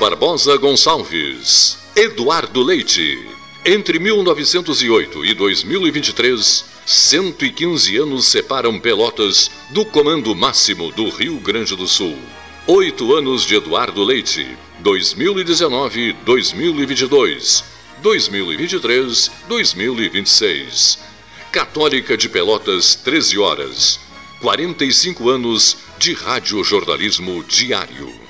Barbosa Gonçalves. Eduardo Leite. Entre 1908 e 2023, 115 anos separam Pelotas do comando máximo do Rio Grande do Sul. Oito anos de Eduardo Leite. 2019-2022. 2023-2026. Católica de Pelotas, 13 horas. 45 anos de radiojornalismo diário.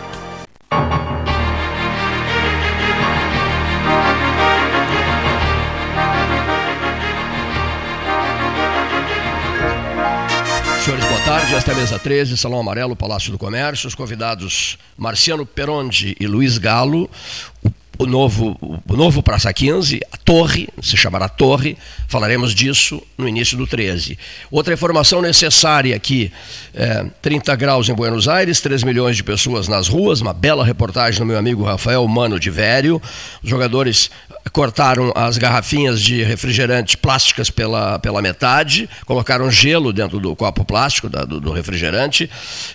Senhores, boa tarde. Esta é a mesa 13, Salão Amarelo, Palácio do Comércio. Os convidados Marciano Peronde e Luiz Galo. O novo, o novo Praça 15, a Torre, se chamará Torre, falaremos disso no início do 13. Outra informação necessária aqui, é, 30 graus em Buenos Aires, 3 milhões de pessoas nas ruas, uma bela reportagem do meu amigo Rafael Mano de Vério. Os jogadores cortaram as garrafinhas de refrigerante plásticas pela, pela metade, colocaram gelo dentro do copo plástico da, do, do, refrigerante.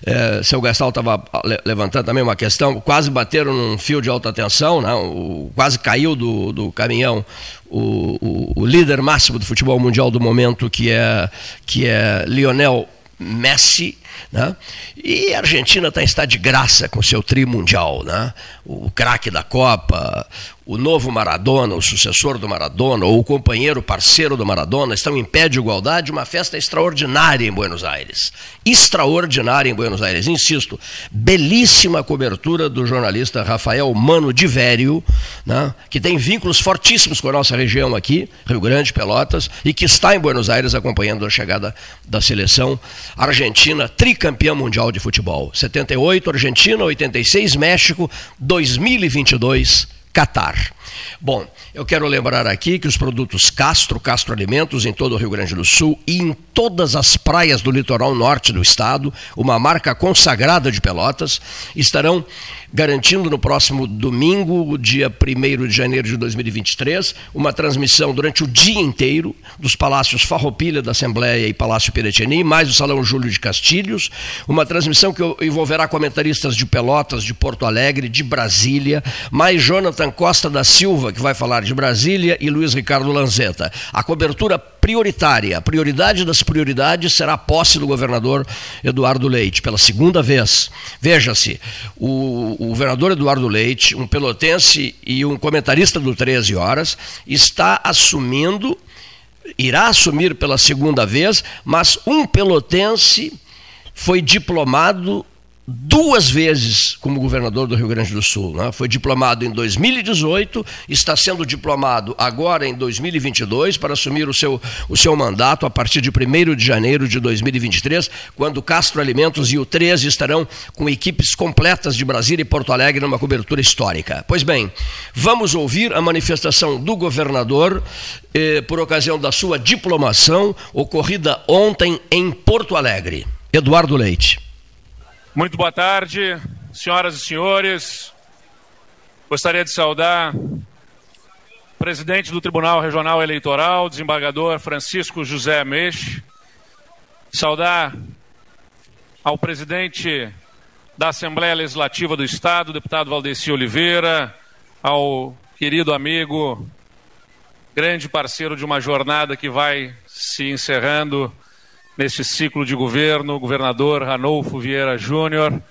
É, seu Gastal estava levantando também uma questão, quase bateram num fio de alta tensão, né? o, quase caiu do, do caminhão o, o, o, líder máximo do futebol mundial do momento, que é, que é Lionel Messi. Né? E a Argentina está em estado de graça com seu tri mundial. Né? O craque da Copa, o novo Maradona, o sucessor do Maradona, ou o companheiro parceiro do Maradona, estão em pé de igualdade, uma festa extraordinária em Buenos Aires. Extraordinária em Buenos Aires. Insisto, belíssima cobertura do jornalista Rafael Mano de Vério, né, que tem vínculos fortíssimos com a nossa região aqui, Rio Grande, Pelotas, e que está em Buenos Aires acompanhando a chegada da seleção argentina, tricampeã mundial de futebol. 78 Argentina, 86 México, 2022 Catar. Bom, eu quero lembrar aqui que os produtos Castro, Castro Alimentos, em todo o Rio Grande do Sul e em todas as praias do litoral norte do estado, uma marca consagrada de Pelotas, estarão garantindo no próximo domingo, dia 1 de janeiro de 2023, uma transmissão durante o dia inteiro dos Palácios Farroupilha da Assembleia e Palácio Piratini, mais o Salão Júlio de Castilhos, uma transmissão que envolverá comentaristas de Pelotas, de Porto Alegre, de Brasília, mais Jonathan Costa da Silva, que vai falar de Brasília, e Luiz Ricardo Lanzetta. A cobertura prioritária, a prioridade das prioridades será a posse do governador Eduardo Leite, pela segunda vez. Veja-se, o, o governador Eduardo Leite, um pelotense e um comentarista do 13 Horas, está assumindo, irá assumir pela segunda vez, mas um pelotense foi diplomado duas vezes como governador do Rio Grande do Sul. Né? Foi diplomado em 2018, está sendo diplomado agora em 2022 para assumir o seu, o seu mandato a partir de 1 de janeiro de 2023, quando Castro Alimentos e o 13 estarão com equipes completas de Brasília e Porto Alegre numa cobertura histórica. Pois bem, vamos ouvir a manifestação do governador eh, por ocasião da sua diplomação ocorrida ontem em Porto Alegre. Eduardo Leite. Muito boa tarde, senhoras e senhores. Gostaria de saudar o presidente do Tribunal Regional Eleitoral, desembargador Francisco José Meixe. Saudar ao presidente da Assembleia Legislativa do Estado, deputado Valdeci Oliveira, ao querido amigo, grande parceiro de uma jornada que vai se encerrando neste ciclo de governo, governador Ranolfo Vieira Júnior.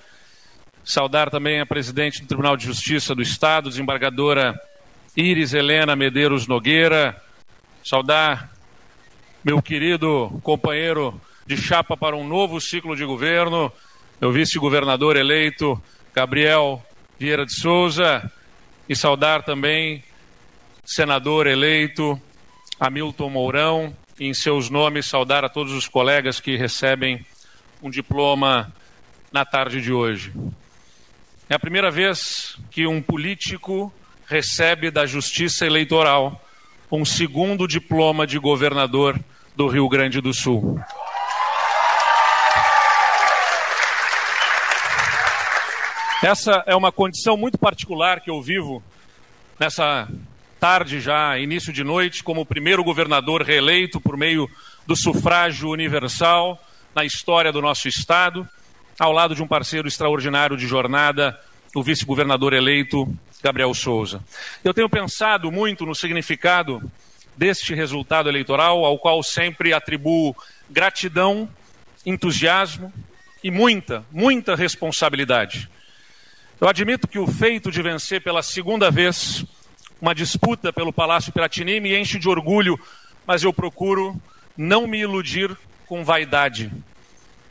Saudar também a presidente do Tribunal de Justiça do Estado, desembargadora Iris Helena Medeiros Nogueira. Saudar meu querido companheiro de chapa para um novo ciclo de governo, meu vice-governador eleito, Gabriel Vieira de Souza, e saudar também senador eleito Hamilton Mourão, em seus nomes saudar a todos os colegas que recebem um diploma na tarde de hoje. É a primeira vez que um político recebe da Justiça Eleitoral um segundo diploma de governador do Rio Grande do Sul. Essa é uma condição muito particular que eu vivo nessa tarde já, início de noite, como o primeiro governador reeleito por meio do sufrágio universal na história do nosso Estado, ao lado de um parceiro extraordinário de jornada, o vice-governador eleito Gabriel Souza. Eu tenho pensado muito no significado deste resultado eleitoral, ao qual sempre atribuo gratidão, entusiasmo e muita, muita responsabilidade. Eu admito que o feito de vencer pela segunda vez uma disputa pelo Palácio Piratini me enche de orgulho, mas eu procuro não me iludir com vaidade.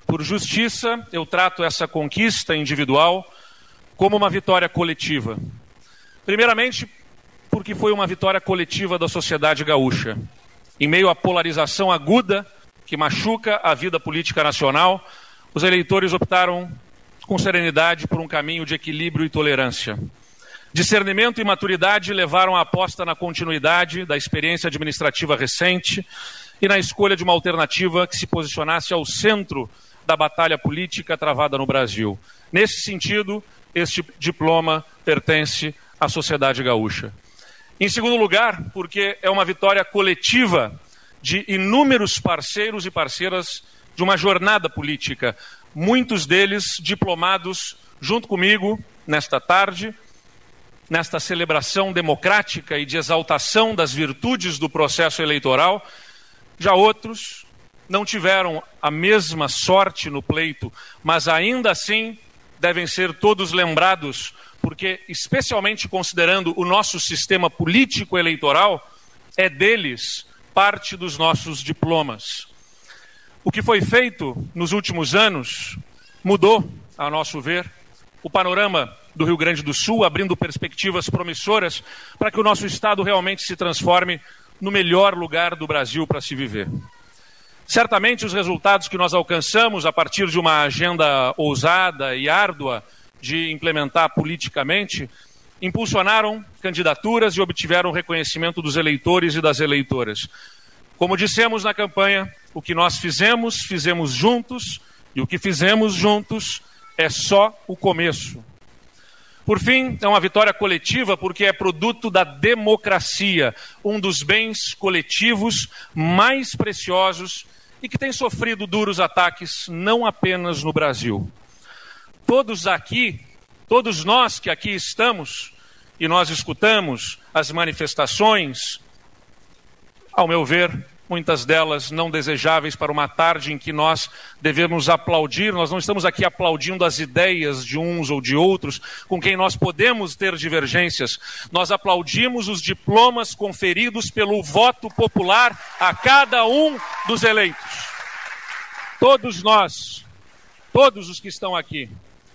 Por justiça, eu trato essa conquista individual como uma vitória coletiva. Primeiramente, porque foi uma vitória coletiva da sociedade gaúcha. Em meio à polarização aguda que machuca a vida política nacional, os eleitores optaram com serenidade por um caminho de equilíbrio e tolerância. Discernimento e maturidade levaram a aposta na continuidade da experiência administrativa recente e na escolha de uma alternativa que se posicionasse ao centro da batalha política travada no Brasil. Nesse sentido, este diploma pertence à sociedade gaúcha. Em segundo lugar, porque é uma vitória coletiva de inúmeros parceiros e parceiras de uma jornada política, muitos deles diplomados junto comigo nesta tarde, nesta celebração democrática e de exaltação das virtudes do processo eleitoral. Já outros não tiveram a mesma sorte no pleito, mas ainda assim devem ser todos lembrados, porque, especialmente considerando o nosso sistema político eleitoral, é deles parte dos nossos diplomas. O que foi feito nos últimos anos mudou, a nosso ver, o panorama do Rio Grande do Sul, abrindo perspectivas promissoras para que o nosso Estado realmente se transforme no melhor lugar do Brasil para se viver. Certamente os resultados que nós alcançamos a partir de uma agenda ousada e árdua de implementar politicamente impulsionaram candidaturas e obtiveram reconhecimento dos eleitores e das eleitoras. Como dissemos na campanha, o que nós fizemos, fizemos juntos, e o que fizemos juntos é só o começo. Por fim, é uma vitória coletiva porque é produto da democracia, um dos bens coletivos mais preciosos e que tem sofrido duros ataques não apenas no Brasil. Todos aqui, todos nós que aqui estamos e nós escutamos as manifestações, ao meu ver, muitas delas não desejáveis para uma tarde em que nós devemos aplaudir. Nós não estamos aqui aplaudindo as ideias de uns ou de outros com quem nós podemos ter divergências. Nós aplaudimos os diplomas conferidos pelo voto popular a cada um dos eleitos. Todos nós, todos os que estão aqui,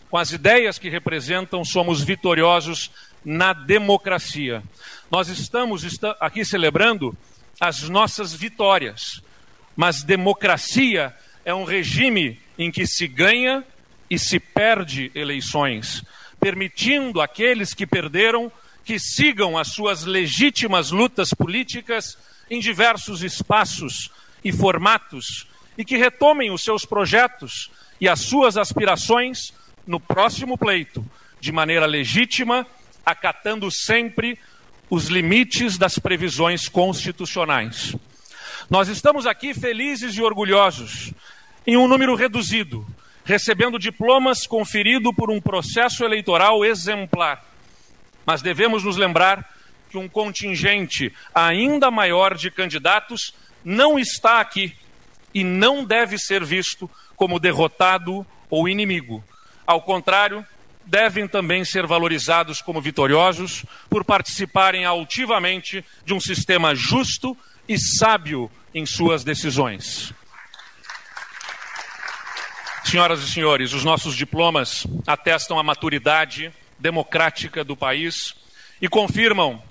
com as ideias que representam, somos vitoriosos na democracia. Nós estamos aqui celebrando as nossas vitórias. Mas democracia é um regime em que se ganha e se perde eleições, permitindo aqueles que perderam que sigam as suas legítimas lutas políticas em diversos espaços e formatos e que retomem os seus projetos e as suas aspirações no próximo pleito, de maneira legítima, acatando sempre os limites das previsões constitucionais. Nós estamos aqui felizes e orgulhosos, em um número reduzido, recebendo diplomas conferido por um processo eleitoral exemplar. Mas devemos nos lembrar que um contingente ainda maior de candidatos não está aqui e não deve ser visto como derrotado ou inimigo. Ao contrário, devem também ser valorizados como vitoriosos por participarem altivamente de um sistema justo e sábio em suas decisões. Senhoras e senhores, os nossos diplomas atestam a maturidade democrática do país e confirmam,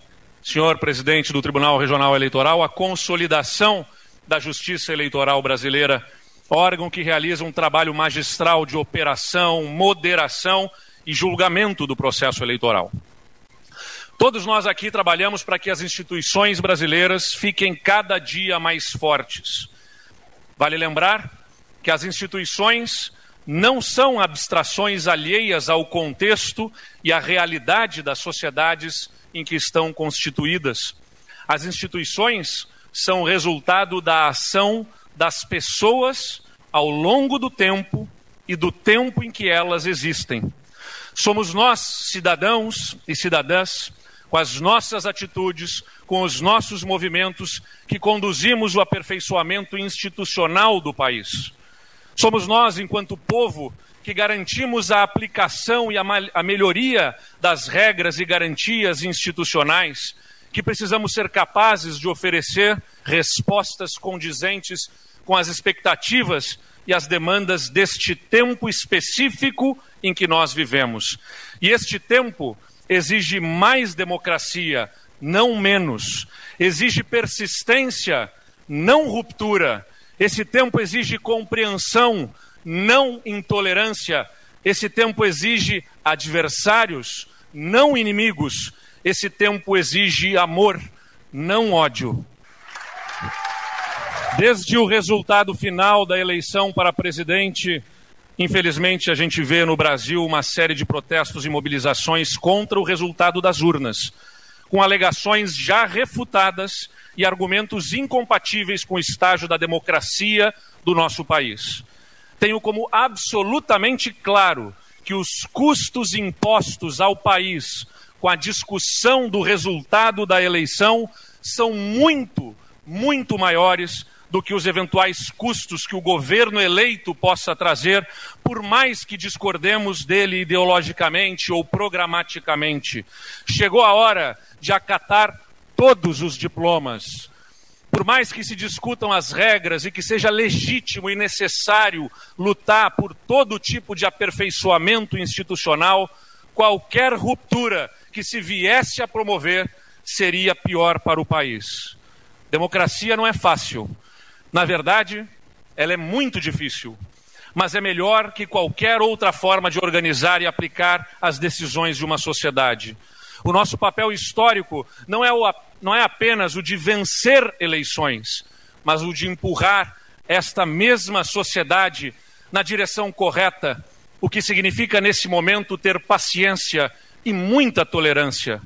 senhor presidente do Tribunal Regional Eleitoral, a consolidação da justiça eleitoral brasileira, órgão que realiza um trabalho magistral de operação, moderação e julgamento do processo eleitoral. Todos nós aqui trabalhamos para que as instituições brasileiras fiquem cada dia mais fortes. Vale lembrar que as instituições não são abstrações alheias ao contexto e à realidade das sociedades em que estão constituídas. As instituições são resultado da ação das pessoas ao longo do tempo e do tempo em que elas existem. Somos nós, cidadãos e cidadãs, com as nossas atitudes, com os nossos movimentos, que conduzimos o aperfeiçoamento institucional do país. Somos nós, enquanto povo, que garantimos a aplicação e a, melhoria das regras e garantias institucionais, que precisamos ser capazes de oferecer respostas condizentes com as expectativas e as demandas deste tempo específico em que nós vivemos. E este tempo exige mais democracia, não menos. Exige persistência, não ruptura. Esse tempo exige compreensão, não intolerância. Esse tempo exige adversários, não inimigos. Esse tempo exige amor, não ódio. Desde o resultado final da eleição para presidente, infelizmente a gente vê no Brasil uma série de protestos e mobilizações contra o resultado das urnas, com alegações já refutadas e argumentos incompatíveis com o estágio da democracia do nosso país. Tenho como absolutamente claro que os custos impostos ao país com a discussão do resultado da eleição são muito, muito maiores do que os eventuais custos que o governo eleito possa trazer, por mais que discordemos dele ideologicamente ou programaticamente. Chegou a hora de acatar todos os diplomas. Por mais que se discutam as regras e que seja legítimo e necessário lutar por todo tipo de aperfeiçoamento institucional, qualquer ruptura que se viesse a promover seria pior para o país. Democracia não é fácil, na verdade, ela é muito difícil, mas é melhor que qualquer outra forma de organizar e aplicar as decisões de uma sociedade. O nosso papel histórico não é, o, não é apenas o de vencer eleições, mas o de empurrar esta mesma sociedade na direção correta, o que significa nesse momento ter paciência e muita tolerância.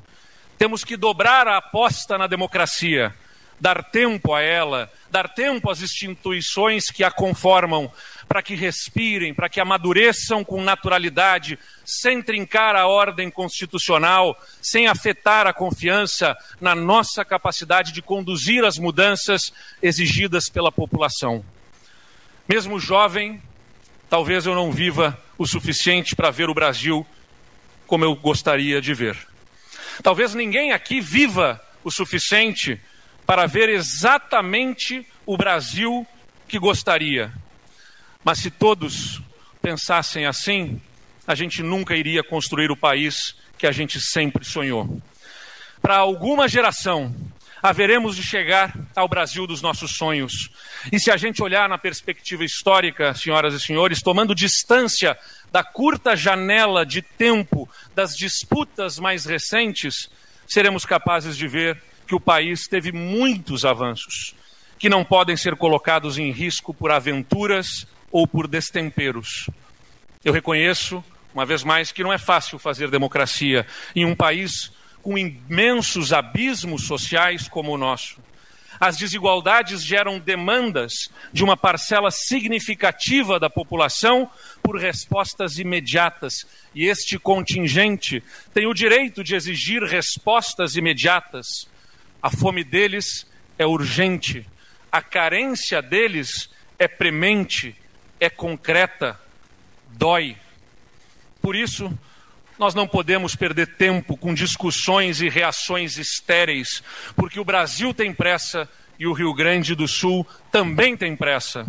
Temos que dobrar a aposta na democracia dar tempo a ela, dar tempo às instituições que a conformam, para que respirem, para que amadureçam com naturalidade, sem trincar a ordem constitucional, sem afetar a confiança na nossa capacidade de conduzir as mudanças exigidas pela população. Mesmo jovem, talvez eu não viva o suficiente para ver o Brasil como eu gostaria de ver. Talvez ninguém aqui viva o suficiente para ver exatamente o Brasil que gostaria. Mas se todos pensassem assim, a gente nunca iria construir o país que a gente sempre sonhou. Para alguma geração, haveremos de chegar ao Brasil dos nossos sonhos. E se a gente olhar na perspectiva histórica, senhoras e senhores, tomando distância da curta janela de tempo das disputas mais recentes, seremos capazes de ver que o país teve muitos avanços que não podem ser colocados em risco por aventuras ou por destemperos. Eu reconheço, uma vez mais, que não é fácil fazer democracia em um país com imensos abismos sociais como o nosso. As desigualdades geram demandas de uma parcela significativa da população por respostas imediatas. E este contingente tem o direito de exigir respostas imediatas. A fome deles é urgente, a carência deles é premente, é concreta, dói. Por isso, nós não podemos perder tempo com discussões e reações estéreis, porque o Brasil tem pressa e o Rio Grande do Sul também tem pressa.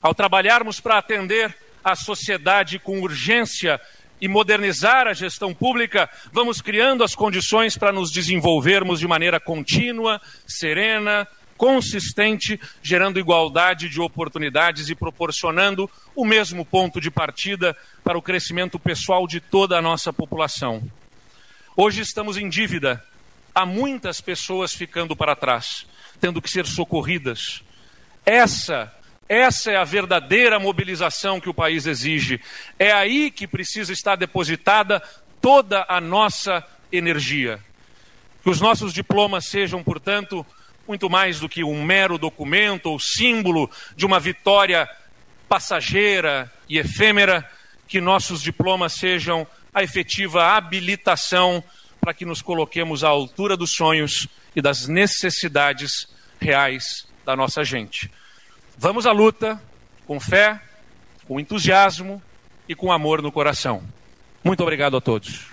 Ao trabalharmos para atender a sociedade com urgência e modernizar a gestão pública, vamos criando as condições para nos desenvolvermos de maneira contínua, serena, consistente, gerando igualdade de oportunidades e proporcionando o mesmo ponto de partida para o crescimento pessoal de toda a nossa população. Hoje estamos em dívida. Há muitas pessoas ficando para trás, tendo que ser socorridas. Essa essa é a verdadeira mobilização que o país exige. É aí que precisa estar depositada toda a nossa energia. Que os nossos diplomas sejam, portanto, muito mais do que um mero documento ou símbolo de uma vitória passageira e efêmera, que nossos diplomas sejam a efetiva habilitação para que nos coloquemos à altura dos sonhos e das necessidades reais da nossa gente. Vamos à luta com fé, com entusiasmo e com amor no coração. Muito obrigado a todos.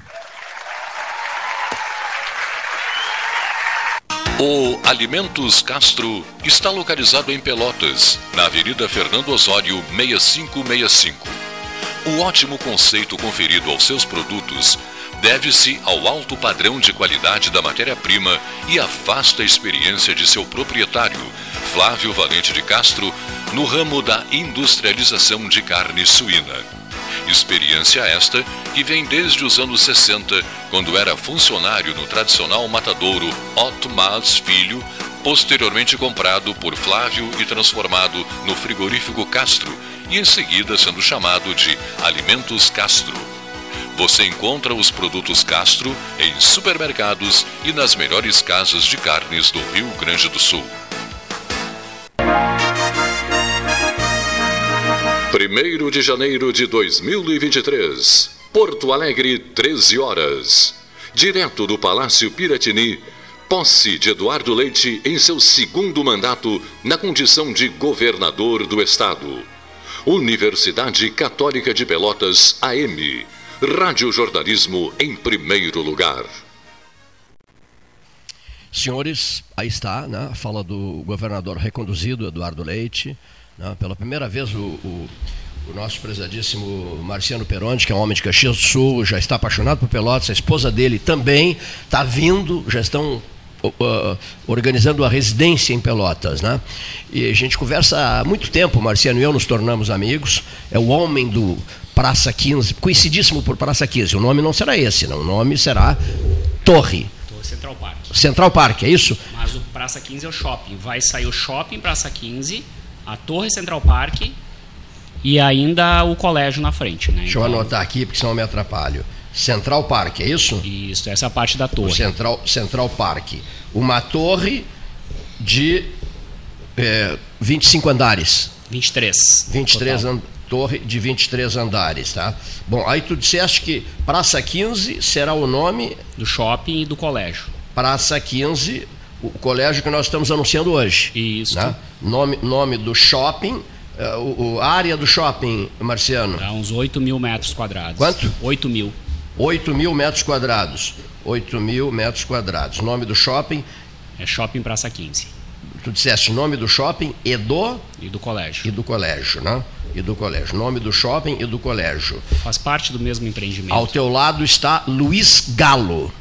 O Alimentos Castro está localizado em Pelotas, na Avenida Fernando Osório 6565. O ótimo conceito conferido aos seus produtos deve-se ao alto padrão de qualidade da matéria-prima e à vasta experiência de seu proprietário, Flávio Valente de Castro, no ramo da industrialização de carne suína. Experiência esta que vem desde os anos 60, quando era funcionário no tradicional matadouro Otto Mas Filho, posteriormente comprado por Flávio e transformado no frigorífico Castro, e em seguida sendo chamado de Alimentos Castro. Você encontra os produtos Castro em supermercados e nas melhores casas de carnes do Rio Grande do Sul. 1 de janeiro de 2023, Porto Alegre, 13 horas. Direto do Palácio Piratini, posse de Eduardo Leite em seu segundo mandato na condição de governador do estado. Universidade Católica de Pelotas, AM. Rádio Jornalismo em primeiro lugar. Senhores, aí está né, a fala do governador reconduzido, Eduardo Leite. Né, pela primeira vez, o, o, o, nosso prezadíssimo Marciano Peronde, que é um homem de Caxias do Sul, já está apaixonado por Pelotas, a esposa dele também está vindo, já estão organizando a residência em Pelotas, né? E a gente conversa há muito tempo, Marciano e eu nos tornamos amigos. É o homem do Praça 15, conhecidíssimo por Praça 15. O nome não será esse, não. O nome será Torre. Central Park. Central Park, é isso? Mas o Praça 15 é o shopping. Vai sair o shopping Praça 15, a Torre Central Park e ainda o colégio na frente. Né? Deixa então, eu anotar aqui, porque senão eu me atrapalho. Central Park, é isso? Isso, essa é a parte da torre. O Central, Central Park. Uma torre de é, 25 andares. 23. 23 an torre de 23 andares, tá? Bom, aí tu disseste que Praça 15 será o nome do shopping e do colégio. Praça 15, o colégio que nós estamos anunciando hoje. Isso. Né? Nome, nome do shopping, a área do shopping, Marciano? Dá uns 8 mil metros quadrados. Quanto? 8 mil. 8 mil metros quadrados. 8 mil metros quadrados. Nome do shopping? É Shopping Praça 15. Tu disseste nome do shopping e do? E do colégio. E do colégio, né? E do colégio. Nome do shopping e do colégio. Faz parte do mesmo empreendimento. Ao teu lado está Luiz Galo.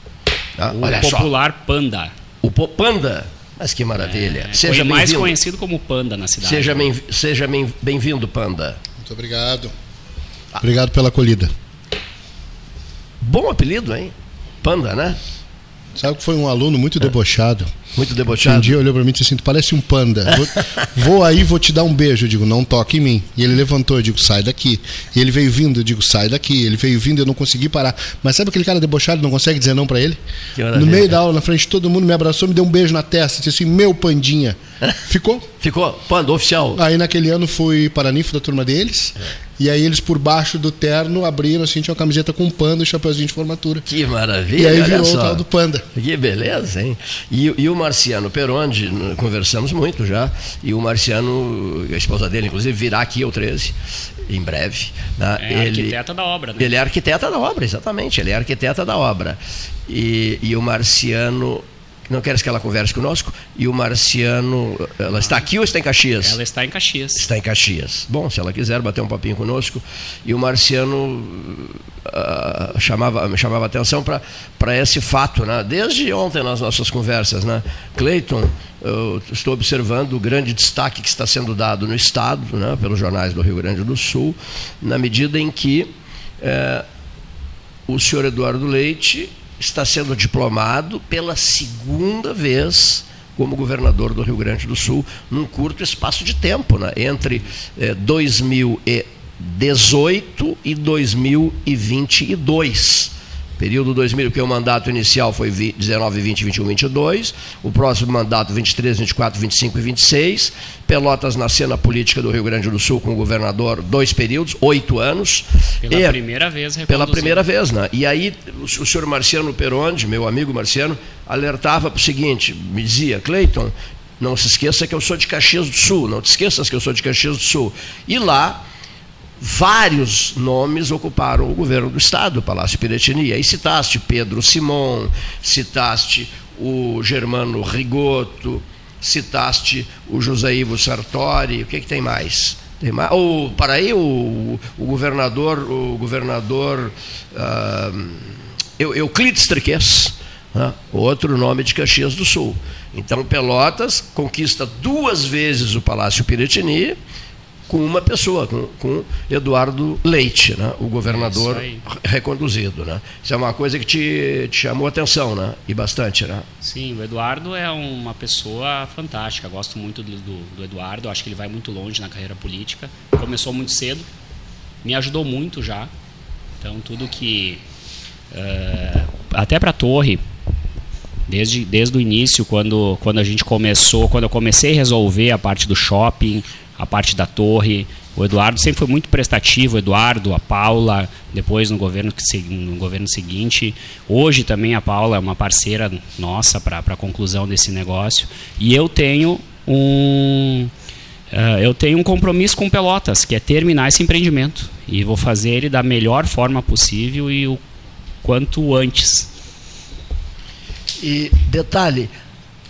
Tá? O Olha popular só. Panda. O Panda? Mas que maravilha. É, seja mais conhecido como Panda na cidade. Seja bem-vindo, seja bem-vindo, Panda. Muito obrigado. Obrigado pela acolhida. Bom apelido, hein? Panda, né? Sabe que foi um aluno muito é. debochado. Muito debochado. Um dia olhou para mim e disse assim: tu parece um panda. Vou, vou, aí, vou te dar um beijo. Eu digo: não toque em mim. E ele levantou, eu digo: sai daqui. E ele veio vindo, eu digo: sai daqui. Ele veio vindo, eu não consegui parar. Mas sabe aquele cara debochado, não consegue dizer não para ele? No meio da aula, na frente de todo mundo, me abraçou, me deu um beijo na testa. Disse assim: meu pandinha. Ficou? Ficou, panda oficial. Aí naquele ano fui paraninfo da turma deles. É. E aí eles por baixo do terno abriram assim, tinha uma camiseta com um panda e um chapeuzinho de formatura. Que maravilha! E aí virou o tal do panda. Que beleza, hein? E, e o Marciano Peronde, conversamos muito já, e o Marciano, a esposa dele, inclusive, virá aqui ao 13, em breve. Né? É ele, arquiteta da obra, né? Ele é arquiteta da obra, exatamente, ele é arquiteta da obra. E, e o Marciano não queres que ela converse conosco? E o Marciano, ela está aqui ou está em Caxias? Ela está em Caxias. Está em Caxias. Bom, se ela quiser bater um papinho conosco. E o Marciano uh, chamava, me chamava atenção para esse fato, né? desde ontem nas nossas conversas. Né? Cleiton, eu estou observando o grande destaque que está sendo dado no Estado, né, pelos jornais do Rio Grande do Sul, na medida em que eh, o senhor Eduardo Leite está sendo diplomado pela segunda vez como governador do Rio Grande do Sul num curto espaço de tempo, né? entre eh, 2018 e 2022 período 2000, porque o mandato inicial foi 19, 20, 21, 22, o próximo mandato 23, 24, 25 e 26. Pelotas na cena política do Rio Grande do Sul com o governador, dois períodos, oito anos. Pela e, primeira vez, Pela primeira vez, né? E aí o, o senhor Marciano Peronde, meu amigo Marciano, alertava para o seguinte, me dizia, Cleiton, não se esqueça que eu sou de Caxias do Sul, não te esqueças que eu sou de Caxias do Sul. E lá vários nomes ocuparam o governo do Estado, o Palácio Piratini. Aí citaste Pedro Simon, citaste o Germano Rigoto, citaste o José Ivo Sartori, o que, que tem mais? Tem mais? O, para aí, o, o governador, o governador uh, Euclides Triques, uh, outro nome de Caxias do Sul. Então, Pelotas conquista duas vezes o Palácio Piratini, com uma pessoa, com, com Eduardo Leite, né? o governador reconduzido. Né? Isso é uma coisa que te, te chamou a atenção, né? E bastante, né? Sim, o Eduardo é uma pessoa fantástica. Gosto muito do, do, do Eduardo, acho que ele vai muito longe na carreira política. Começou muito cedo, me ajudou muito já. Então, tudo que. Uh, até para a torre, desde, desde o início, quando, quando a gente começou, quando eu comecei a resolver a parte do shopping, a parte da torre. O Eduardo sempre foi muito prestativo, o Eduardo, a Paula, depois no governo, no governo seguinte. Hoje também a Paula é uma parceira nossa para a conclusão desse negócio. E eu tenho um. Uh, eu tenho um compromisso com Pelotas, que é terminar esse empreendimento. E vou fazer ele da melhor forma possível e o quanto antes. E detalhe,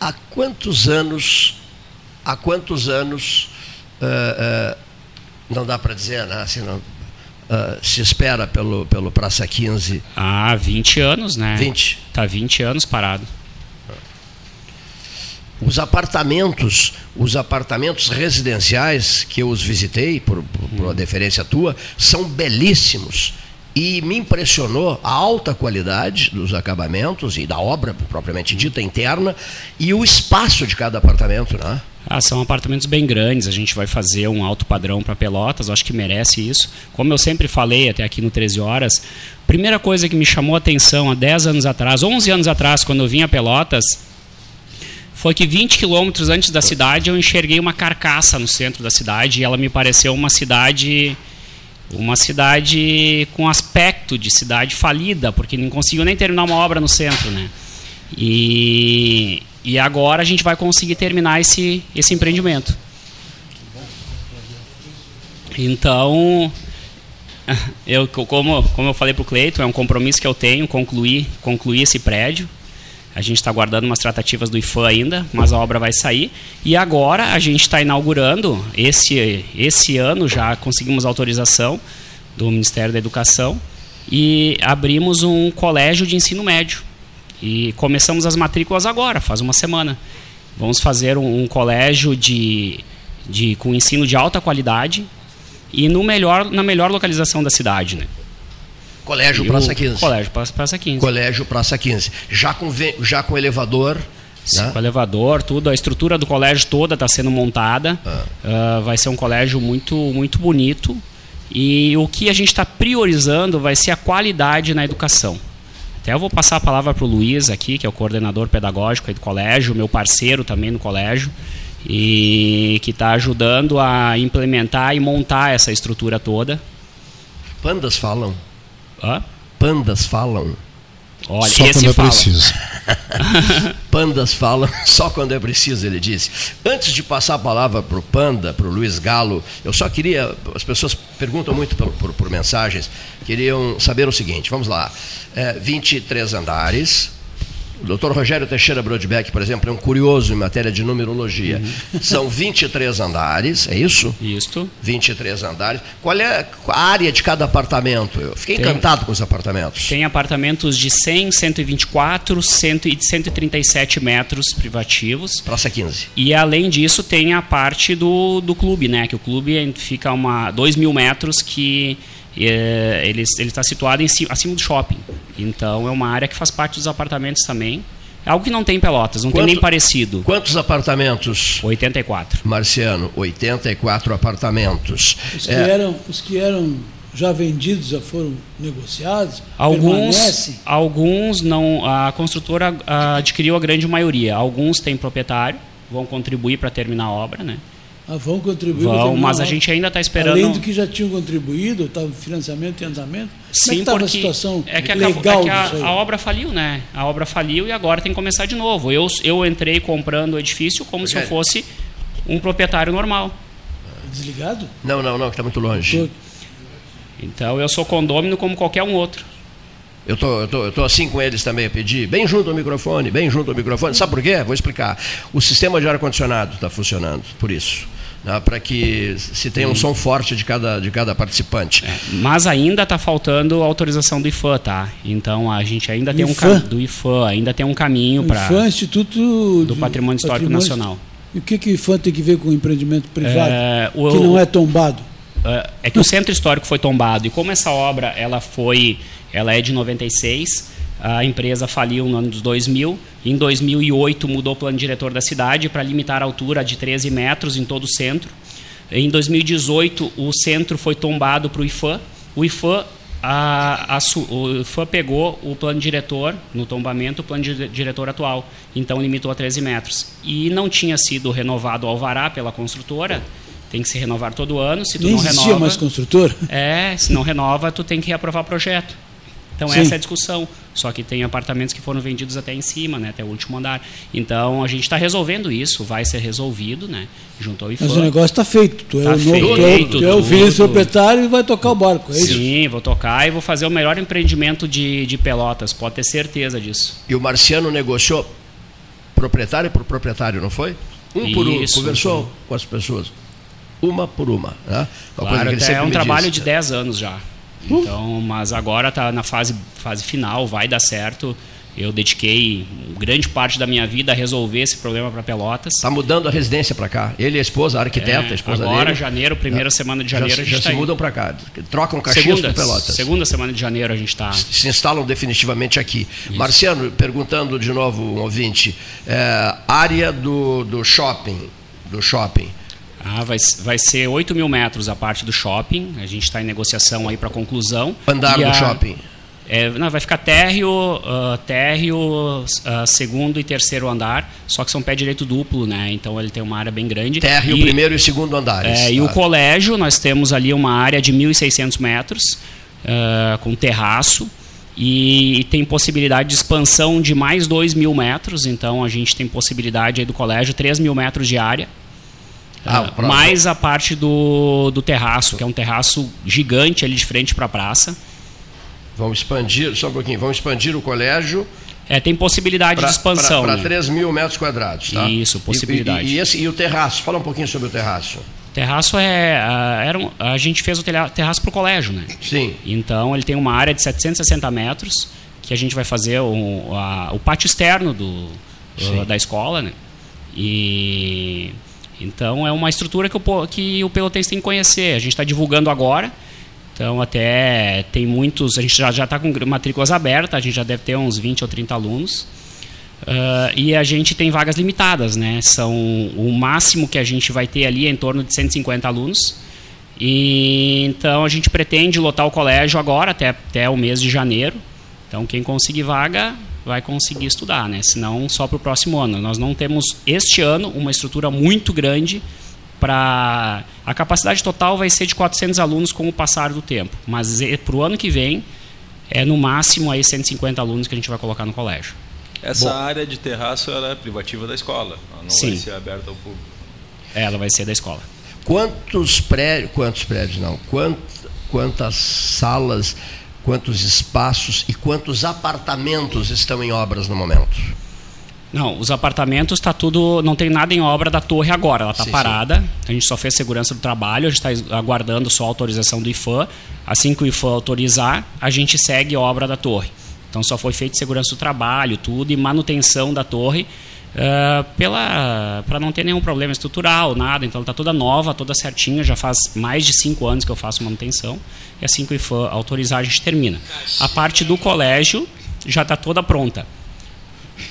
há quantos anos, há quantos anos uh, uh, não dá para dizer, né? Assim, não, uh, se espera pelo, pelo Praça 15? Há 20 anos, né? 20. Está 20 anos parado. Os apartamentos, os apartamentos residenciais que eu os visitei, por, por, por uma deferência tua, são belíssimos. E me impressionou a alta qualidade dos acabamentos e da obra propriamente dita interna e o espaço de cada apartamento, né? Ah, são apartamentos bem grandes, a gente vai fazer um alto padrão para Pelotas, acho que merece isso. Como eu sempre falei até aqui no 13 Horas, primeira coisa que me chamou a atenção há 10 anos atrás, 11 anos atrás, quando eu vim a Pelotas, foi que 20 quilômetros antes da cidade eu enxerguei uma carcaça no centro da cidade e ela me pareceu uma cidade uma cidade com aspecto de cidade falida, porque não conseguiu nem terminar uma obra no centro, né? E, e agora a gente vai conseguir terminar esse, esse empreendimento. Então, eu, como, como eu falei para o Cleiton, é um compromisso que eu tenho concluir, concluir esse prédio. A gente está aguardando umas tratativas do IFAM ainda, mas a obra vai sair. E agora a gente está inaugurando, esse, esse ano já conseguimos autorização do Ministério da Educação e abrimos um colégio de ensino médio e começamos as matrículas agora, faz uma semana. Vamos fazer um, um colégio de, de, com ensino de alta qualidade e no melhor, na melhor localização da cidade. Né? Colégio e Praça 15. Colégio Praça 15. Colégio Praça 15. Já com, já com elevador. Sim, né? com elevador, tudo. A estrutura do colégio toda está sendo montada. Ah. Uh, vai ser um colégio muito, muito bonito. E o que a gente está priorizando vai ser a qualidade na educação. Até eu vou passar a palavra para o Luiz aqui, que é o coordenador pedagógico do colégio, meu parceiro também no colégio, e que está ajudando a implementar e montar essa estrutura toda. Pandas falam. Hã? Pandas falam. Olha, Só quando fala. é preciso. Pandas falam só quando é preciso, ele disse. Antes de passar a palavra para o Panda, para o Luiz Galo, eu só queria. As pessoas perguntam muito por, por, por mensagens, queriam saber o seguinte: vamos lá. É, 23 andares, O doutor Rogério Teixeira Brodbeck, por exemplo, é um curioso em matéria de numerologia. Uhum. São 23 andares, é isso? Isso. 23 andares. Qual é a área de cada apartamento? Eu fiquei tem, encantado com os apartamentos. Tem apartamentos de 100, 124, 100 e 137 metros privativos. Praça 15. E além disso, tem a parte do, do clube, né? Que o clube fica a 2 mil metros que é, ele está situado em, acima do shopping. Então é uma área que faz parte dos apartamentos também. É algo que não tem em Pelotas, não Quanto, tem nem parecido. Quantos apartamentos? 84. Marciano, 84 apartamentos. Os que, é... eram, os que eram já vendidos, já foram negociados? Alguns, alguns não. A construtora adquiriu a grande maioria. Alguns têm proprietário, vão contribuir para terminar a obra, né? Ah, vão contribuir. Vão, mas a gente ainda está esperando. Além do que já tinham contribuído, estava tá financiamento e andamento. Sim, Como é que porque a situação é que, legal é que a, a, obra faliu, né? A obra faliu e agora tem que começar de novo. Eu, eu entrei comprando o edifício como se eu fosse um proprietário normal. Desligado? Não, não, não, que está muito longe. Então eu sou condômino como qualquer um outro. Eu tô, eu tô, eu tô assim com eles também, eu pedi, bem junto ao microfone, bem junto ao microfone. Sabe por quê? Vou explicar. O sistema de ar-condicionado está funcionando, por isso né, para que se tenha um som forte de cada, de cada participante. É, mas ainda está faltando autorização do IFAM, tá? Então a gente ainda tem IFAM? um do IFAM, ainda tem um caminho para IFAM Instituto do Patrimônio Histórico Patrimônio... Nacional. E o que que o IFAM tem que ver com o empreendimento privado é, o, que não é tombado? É, é que o centro histórico foi tombado e como essa obra ela foi, ela é de 96 a empresa faliu no ano dos 2000. Em 2008 mudou o plano diretor da cidade para limitar a altura de 13 metros em todo o centro. Em 2018 o centro foi tombado para o IFAM. O IFAM a, a, o IFAM pegou o plano diretor, no tombamento, o plano diretor atual. Então limitou a 13 metros. E não tinha sido renovado o alvará pela construtora. Tem que se renovar todo ano. Se tu Nem não renova. mais construtor? É, se não renova, tu tem que reaprovar o projeto. Então Sim. essa é a discussão. Só que tem apartamentos que foram vendidos até em cima, né, até o último andar. Então a gente está resolvendo isso, vai ser resolvido, né, junto ao IFAM. Mas o negócio está feito. Tu tá é o feito, novo, tu é, tu é o filho proprietário e vai tocar o barco, é Sim, isso? Vou tocar e vou fazer o melhor empreendimento de, de Pelotas, pode ter certeza disso. E o Marciano negociou proprietário por proprietário, não foi? Um por um, conversou com as pessoas. Uma por uma. Né? Uma claro, é um trabalho disse. de 10 anos já. Então, mas agora está na fase, fase final, vai dar certo. Eu dediquei grande parte da minha vida a resolver esse problema para Pelotas. Está mudando a residência para cá. Ele e a esposa, a arquiteta, é, a esposa agora, dele. janeiro, primeira já, semana de janeiro, já, a gente já tá se mudam para cá. Trocam Caxias por Pelotas. Segunda semana de janeiro a gente está. Se instalam definitivamente aqui. Isso. Marciano, perguntando de novo um ouvinte, é, área do, do shopping, do shopping. Ah, vai, vai ser 8 mil metros a parte do shopping. A gente está em negociação aí para conclusão. Andar do shopping. É, não, vai ficar térreo, uh, térreo uh, segundo e terceiro andar, só que são pé direito duplo, né? Então ele tem uma área bem grande. Térreo, e, primeiro e segundo andares. É, E o colégio, nós temos ali uma área de 1.600 metros, uh, com terraço, e, e, tem possibilidade de expansão de mais 2 mil metros, então a gente tem possibilidade aí do colégio, 3 mil metros de área. Ah, uh, mais a parte do, do terraço, que é um terraço gigante ali de frente para a praça. Vamos expandir, só um pouquinho, vamos expandir o colégio. É, tem possibilidade pra, de expansão. Para né? 3 mil metros quadrados, tá? Isso, possibilidade. E, e, e, esse, e, o terraço, fala um pouquinho sobre o terraço. O terraço é. Uh, era um, a gente fez o terraço para o colégio, né? Sim. Então ele tem uma área de 760 metros, que a gente vai fazer o, a, o pátio externo do, da escola, né? E então é uma estrutura que o, que o pelotense tem que conhecer. A gente está divulgando agora. Então até tem muitos, a gente já está com matrículas abertas, a gente já deve ter uns 20 ou 30 alunos. Uh, e a gente tem vagas limitadas, né? São o máximo que a gente vai ter ali é em torno de 150 alunos. E então a gente pretende lotar o colégio agora até, até o mês de janeiro. Então quem conseguir vaga vai conseguir estudar, né? Senão só para o próximo ano. Nós não temos este ano uma estrutura muito grande para a capacidade total vai ser de 400 alunos com o passar do tempo, mas para o ano que vem é no máximo aí 150 alunos que a gente vai colocar no colégio. Essa Bom, área de terraço ela é privativa da escola, ela não sim. vai ser aberta ao público. É, ela vai ser da escola. Quantos prédios, quantos prédios não? Quant, quantas salas quantos espaços e quantos apartamentos estão em obras no momento? Não, os apartamentos está tudo. Não tem nada em obra da torre agora, ela está parada. Sim. A gente só fez segurança do trabalho, a gente está aguardando só a autorização do IFAM. Assim que o IFAM autorizar, a gente segue a obra da torre. Então só foi feito segurança do trabalho, tudo, e manutenção da torre. Uh, pela para não ter nenhum problema estrutural, nada. Então está toda nova, toda certinha. Já faz mais de cinco anos que eu faço manutenção. E assim que o IFAM autorizar, a gente termina. A parte do colégio já está toda pronta.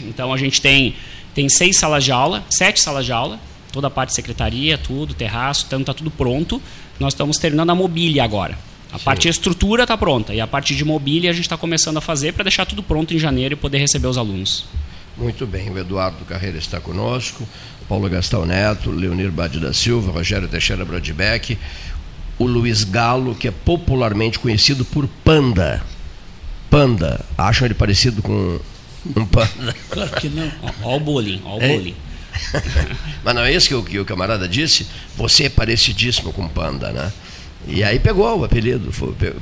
Então a gente tem, tem seis salas de aula, sete salas de aula, toda a parte de secretaria, tudo, terraço, então está tudo pronto. Nós estamos terminando a mobília agora. A Sim. parte de estrutura está pronta e a parte de mobília a gente está começando a fazer para deixar tudo pronto em janeiro e poder receber os alunos. Muito bem, o Eduardo Carreira está conosco, Paulo Gastão Neto, Leonir Bade da Silva, Rogério Teixeira Brodbeck, o Luiz Galo, que é popularmente conhecido por Panda. Panda, acham ele parecido com um panda. Claro que não. Olha o bullying, olha o bullying. Mas não é isso que o, que o camarada disse? Você é parecidíssimo com panda, né? E aí pegou o apelido,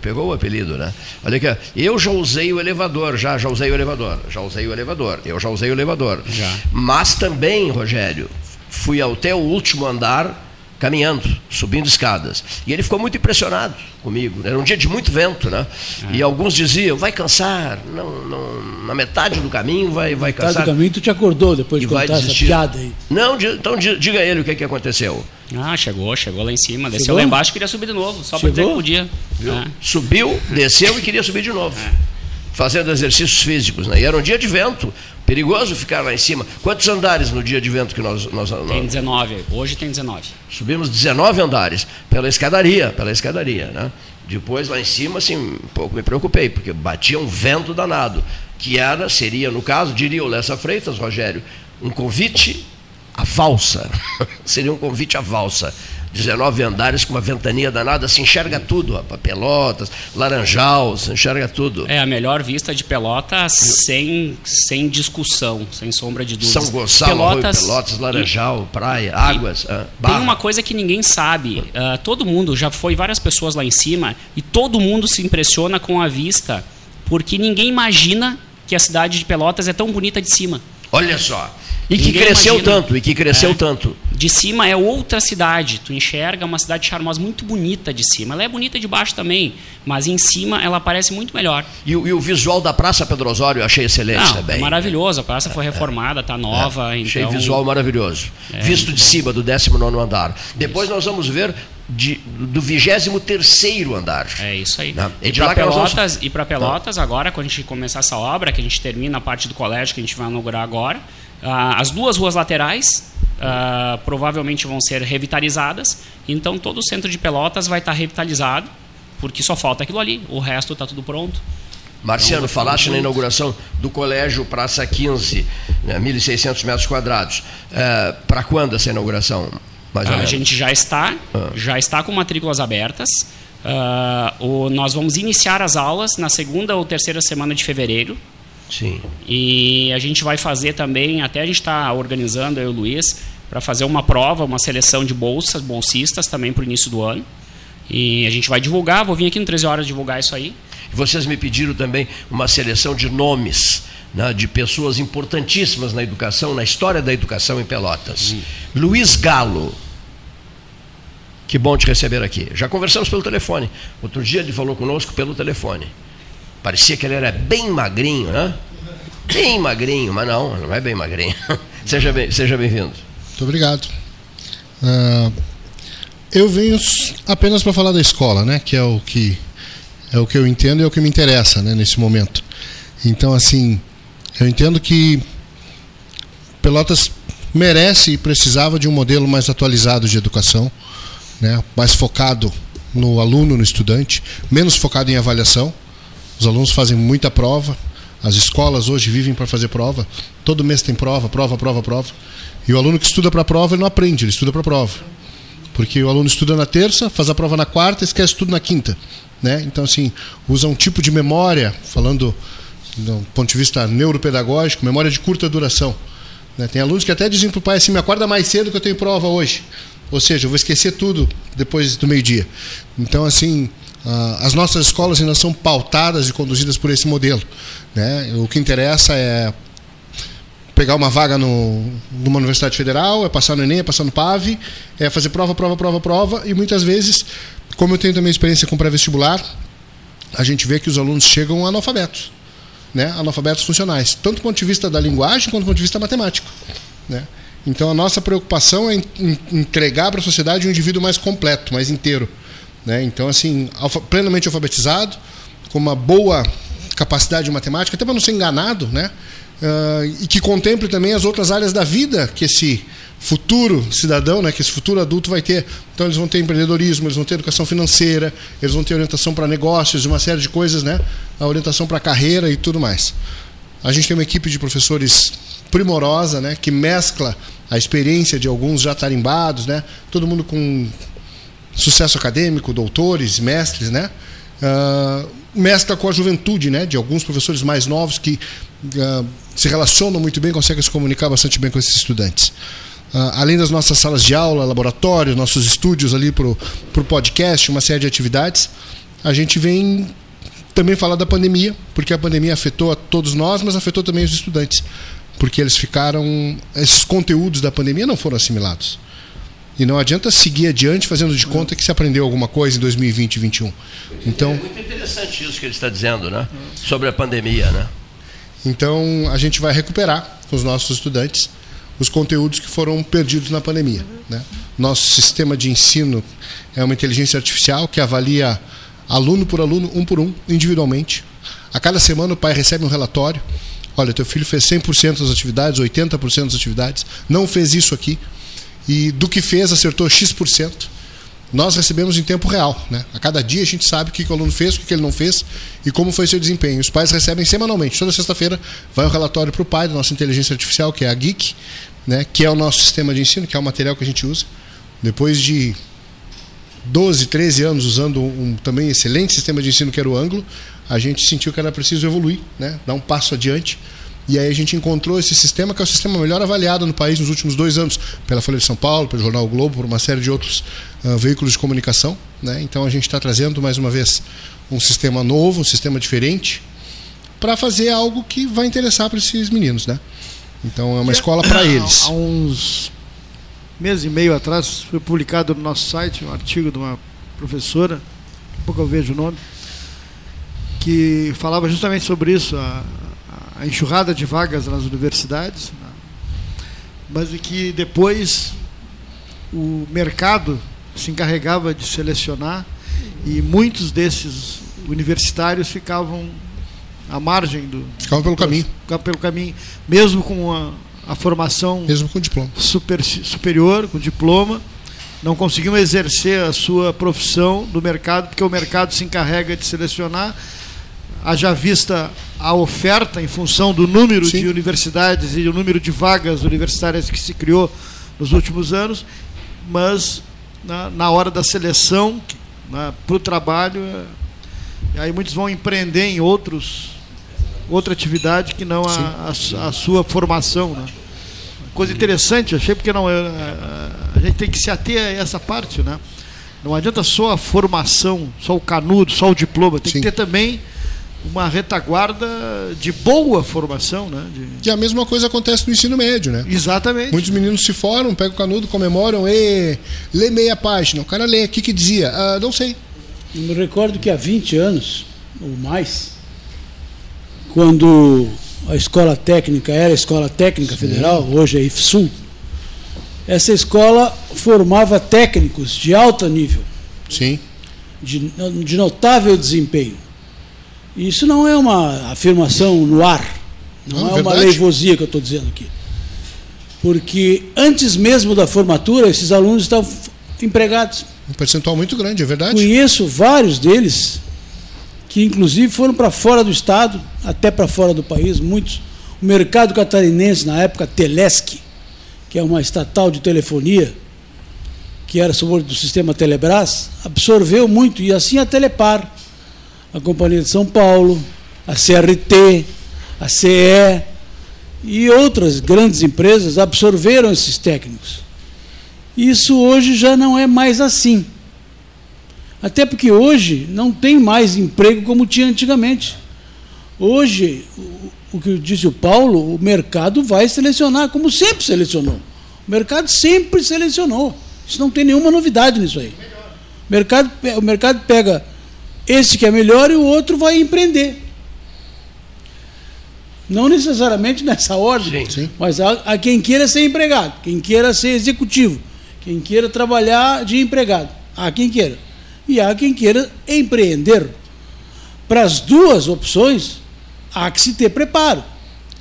pegou o apelido, né? Olha aqui, eu já usei o elevador, já, já usei o elevador, já usei o elevador, eu já usei o elevador. Já. Mas também, Rogério, fui até o último andar caminhando, subindo escadas. E ele ficou muito impressionado comigo. Era um dia de muito vento, né? É. E alguns diziam, vai cansar, não, não, na metade do caminho vai, vai cansar. Metade do caminho tu te acordou depois de contar essa piada aí. Não, então diga ele o que, que aconteceu. Ah, chegou, chegou lá em cima, desceu chegou? lá embaixo e queria subir de novo, só para dizer que podia. É. Subiu, desceu e queria subir de novo. É. Fazendo exercícios físicos, né? E era um dia de vento, Perigoso ficar lá em cima. Quantos andares no dia de vento que nós. nós tem 19, hoje tem 19. Subimos 19 andares pela escadaria, pela escadaria, né? Depois lá em cima, assim, um pouco me preocupei, porque batia um vento danado, que era, seria, no caso, diria o Lessa Freitas, Rogério, um convite à valsa. seria um convite à valsa. 19 andares com uma ventania danada, se enxerga tudo, rapaz. Pelotas, Laranjal, se enxerga tudo. É a melhor vista de Pelotas sem, sem discussão, sem sombra de dúvida. São Gonçalo, Pelotas, Arroio, Pelotas Laranjal, e, Praia, Águas, ah, Tem uma coisa que ninguém sabe. Uh, todo mundo, já foi várias pessoas lá em cima, e todo mundo se impressiona com a vista, porque ninguém imagina que a cidade de Pelotas é tão bonita de cima. Olha só. E que cresceu imagina. tanto, e que cresceu é. tanto. De cima é outra cidade. Tu enxerga uma cidade charmosa, muito bonita de cima. Ela é bonita de baixo também, mas em cima ela parece muito melhor. E, e o visual da Praça Pedro Osório eu achei excelente Não, também. É maravilhoso. A praça foi reformada, está nova. É. Achei então... visual maravilhoso. É, Visto de cima, do 19 andar. Depois isso. nós vamos ver de, do 23 andar. É isso aí. Né? E, para Pelotas, vamos... e Pelotas, agora, quando a gente começar essa obra, que a gente termina a parte do colégio que a gente vai inaugurar agora, ah, as duas ruas laterais uh, provavelmente vão ser revitalizadas, então todo o centro de Pelotas vai estar revitalizado, porque só falta aquilo ali, o resto está tudo pronto. Marciano, então, falaste na inauguração do colégio Praça 15, né, 1.600 metros quadrados. Uh, Para quando essa inauguração? Mais a gente já está, ah. já está com matrículas abertas. Uh, o, nós vamos iniciar as aulas na segunda ou terceira semana de fevereiro. Sim. E a gente vai fazer também, até a gente está organizando, eu e o Luiz, para fazer uma prova, uma seleção de bolsas, bolsistas também para o início do ano. E a gente vai divulgar, vou vir aqui no 13 horas divulgar isso aí. Vocês me pediram também uma seleção de nomes né, de pessoas importantíssimas na educação, na história da educação em Pelotas. Luiz Galo. Que bom te receber aqui. Já conversamos pelo telefone. Outro dia ele falou conosco pelo telefone. Parecia que ele era bem magrinho, né? Bem magrinho, mas não, não é bem magrinho. seja bem-vindo. Seja bem Muito obrigado. Uh, eu venho apenas para falar da escola, né? Que é o que é o que eu entendo e é o que me interessa, né? Nesse momento. Então, assim, eu entendo que Pelotas merece e precisava de um modelo mais atualizado de educação, né? Mais focado no aluno, no estudante, menos focado em avaliação. Os alunos fazem muita prova. As escolas hoje vivem para fazer prova. Todo mês tem prova, prova, prova, prova. E o aluno que estuda para a prova, ele não aprende, ele estuda para a prova. Porque o aluno estuda na terça, faz a prova na quarta, esquece tudo na quinta. Né? Então, assim, usa um tipo de memória, falando do ponto de vista neuropedagógico, memória de curta duração. Né? Tem alunos que até dizem para o pai assim: me acorda mais cedo que eu tenho prova hoje. Ou seja, eu vou esquecer tudo depois do meio-dia. Então, assim, as nossas escolas ainda são pautadas e conduzidas por esse modelo. Né? O que interessa é pegar uma vaga no, numa universidade federal, é passar no Enem, é passar no PAV, é fazer prova, prova, prova, prova, e muitas vezes, como eu tenho também experiência com pré-vestibular, a gente vê que os alunos chegam analfabetos, né? analfabetos funcionais, tanto do ponto de vista da linguagem quanto do ponto de vista matemático. Né? Então a nossa preocupação é entregar para a sociedade um indivíduo mais completo, mais inteiro. Né? Então, assim, alfa, plenamente alfabetizado, com uma boa capacidade de matemática, até para não ser enganado, né? Uh, e que contemple também as outras áreas da vida que esse futuro cidadão, né, que esse futuro adulto vai ter. Então eles vão ter empreendedorismo, eles vão ter educação financeira, eles vão ter orientação para negócios, uma série de coisas, né? A orientação para carreira e tudo mais. A gente tem uma equipe de professores primorosa, né, que mescla a experiência de alguns já tarimbados, né? Todo mundo com sucesso acadêmico, doutores, mestres, né? Uh, mescla com a juventude, né? De alguns professores mais novos que uh, se relacionam muito bem, conseguem se comunicar bastante bem com esses estudantes. Uh, além das nossas salas de aula, laboratórios, nossos estúdios ali para o podcast, uma série de atividades, a gente vem também falar da pandemia, porque a pandemia afetou a todos nós, mas afetou também os estudantes, porque eles ficaram. Esses conteúdos da pandemia não foram assimilados. E não adianta seguir adiante fazendo de conta que se aprendeu alguma coisa em 2020 e 2021. Então, é muito interessante isso que ele está dizendo, né? Sobre a pandemia, né? Então, a gente vai recuperar com os nossos estudantes os conteúdos que foram perdidos na pandemia. Né? Nosso sistema de ensino é uma inteligência artificial que avalia aluno por aluno, um por um, individualmente. A cada semana o pai recebe um relatório. Olha, teu filho fez 100% das atividades, 80% das atividades, não fez isso aqui e do que fez acertou X%. Nós recebemos em tempo real. Né? A cada dia a gente sabe o que o aluno fez, o que ele não fez e como foi seu desempenho. Os pais recebem semanalmente. Toda sexta-feira vai o um relatório para o pai da nossa inteligência artificial, que é a GEEK, né? que é o nosso sistema de ensino, que é o material que a gente usa. Depois de 12, 13 anos usando um também excelente sistema de ensino que era o Anglo, a gente sentiu que era preciso evoluir, né? dar um passo adiante e aí a gente encontrou esse sistema, que é o sistema melhor avaliado no país nos últimos dois anos, pela Folha de São Paulo, pelo Jornal o Globo, por uma série de outros uh, veículos de comunicação. Né? Então a gente está trazendo, mais uma vez, um sistema novo, um sistema diferente, para fazer algo que vai interessar para esses meninos. Né? Então é uma escola para eles. Há uns meses e meio atrás foi publicado no nosso site um artigo de uma professora, daqui a pouco eu vejo o nome, que falava justamente sobre isso, a, a enxurrada de vagas nas universidades, né? mas que depois o mercado se encarregava de selecionar e muitos desses universitários ficavam à margem do ficavam pelo caminho. ficavam pelo caminho mesmo com a, a formação mesmo com diploma. super, superior com diploma não conseguiam exercer a sua profissão do mercado porque o mercado se encarrega de selecionar haja vista a oferta em função do número Sim. de universidades e o número de vagas universitárias que se criou nos últimos anos, mas na, na hora da seleção né, para o trabalho, é, aí muitos vão empreender em outros outra atividade que não a, a, a sua formação. Né? Coisa interessante, achei porque não a, é, é, a gente tem que se ater a essa parte, né? Não adianta só a formação, só o canudo, só o diploma, tem Sim. que ter também uma retaguarda de boa formação, né? De... E a mesma coisa acontece no ensino médio, né? Exatamente. Muitos meninos se formam, pegam o canudo, comemoram, e lê meia página. O cara lê, o que que dizia? Ah, não sei. Eu me recordo que há 20 anos, ou mais, quando a escola técnica era a Escola Técnica Sim. Federal, hoje é IFSUL, essa escola formava técnicos de alto nível. Sim. De, de notável desempenho. Isso não é uma afirmação no ar, não, não é verdade. uma leivosia que eu estou dizendo aqui. Porque antes mesmo da formatura, esses alunos estavam empregados. Um percentual muito grande, é verdade? Conheço vários deles que, inclusive, foram para fora do estado, até para fora do país. Muitos. O mercado catarinense, na época, Telesc, que é uma estatal de telefonia, que era sobre do sistema Telebrás, absorveu muito, e assim a Telepar a Companhia de São Paulo, a CRT, a CE e outras grandes empresas absorveram esses técnicos. Isso hoje já não é mais assim. Até porque hoje não tem mais emprego como tinha antigamente. Hoje, o, que disse o Paulo, o mercado vai selecionar, como sempre selecionou. O mercado sempre selecionou. Isso não tem nenhuma novidade nisso aí. O mercado, o mercado pega esse que é melhor e o outro vai empreender. Não necessariamente nessa ordem, Sim, sim. mas há, há quem queira ser empregado, quem queira ser executivo, quem queira trabalhar de empregado. Há quem queira. E há quem queira empreender. Para as duas opções, há que se ter preparo.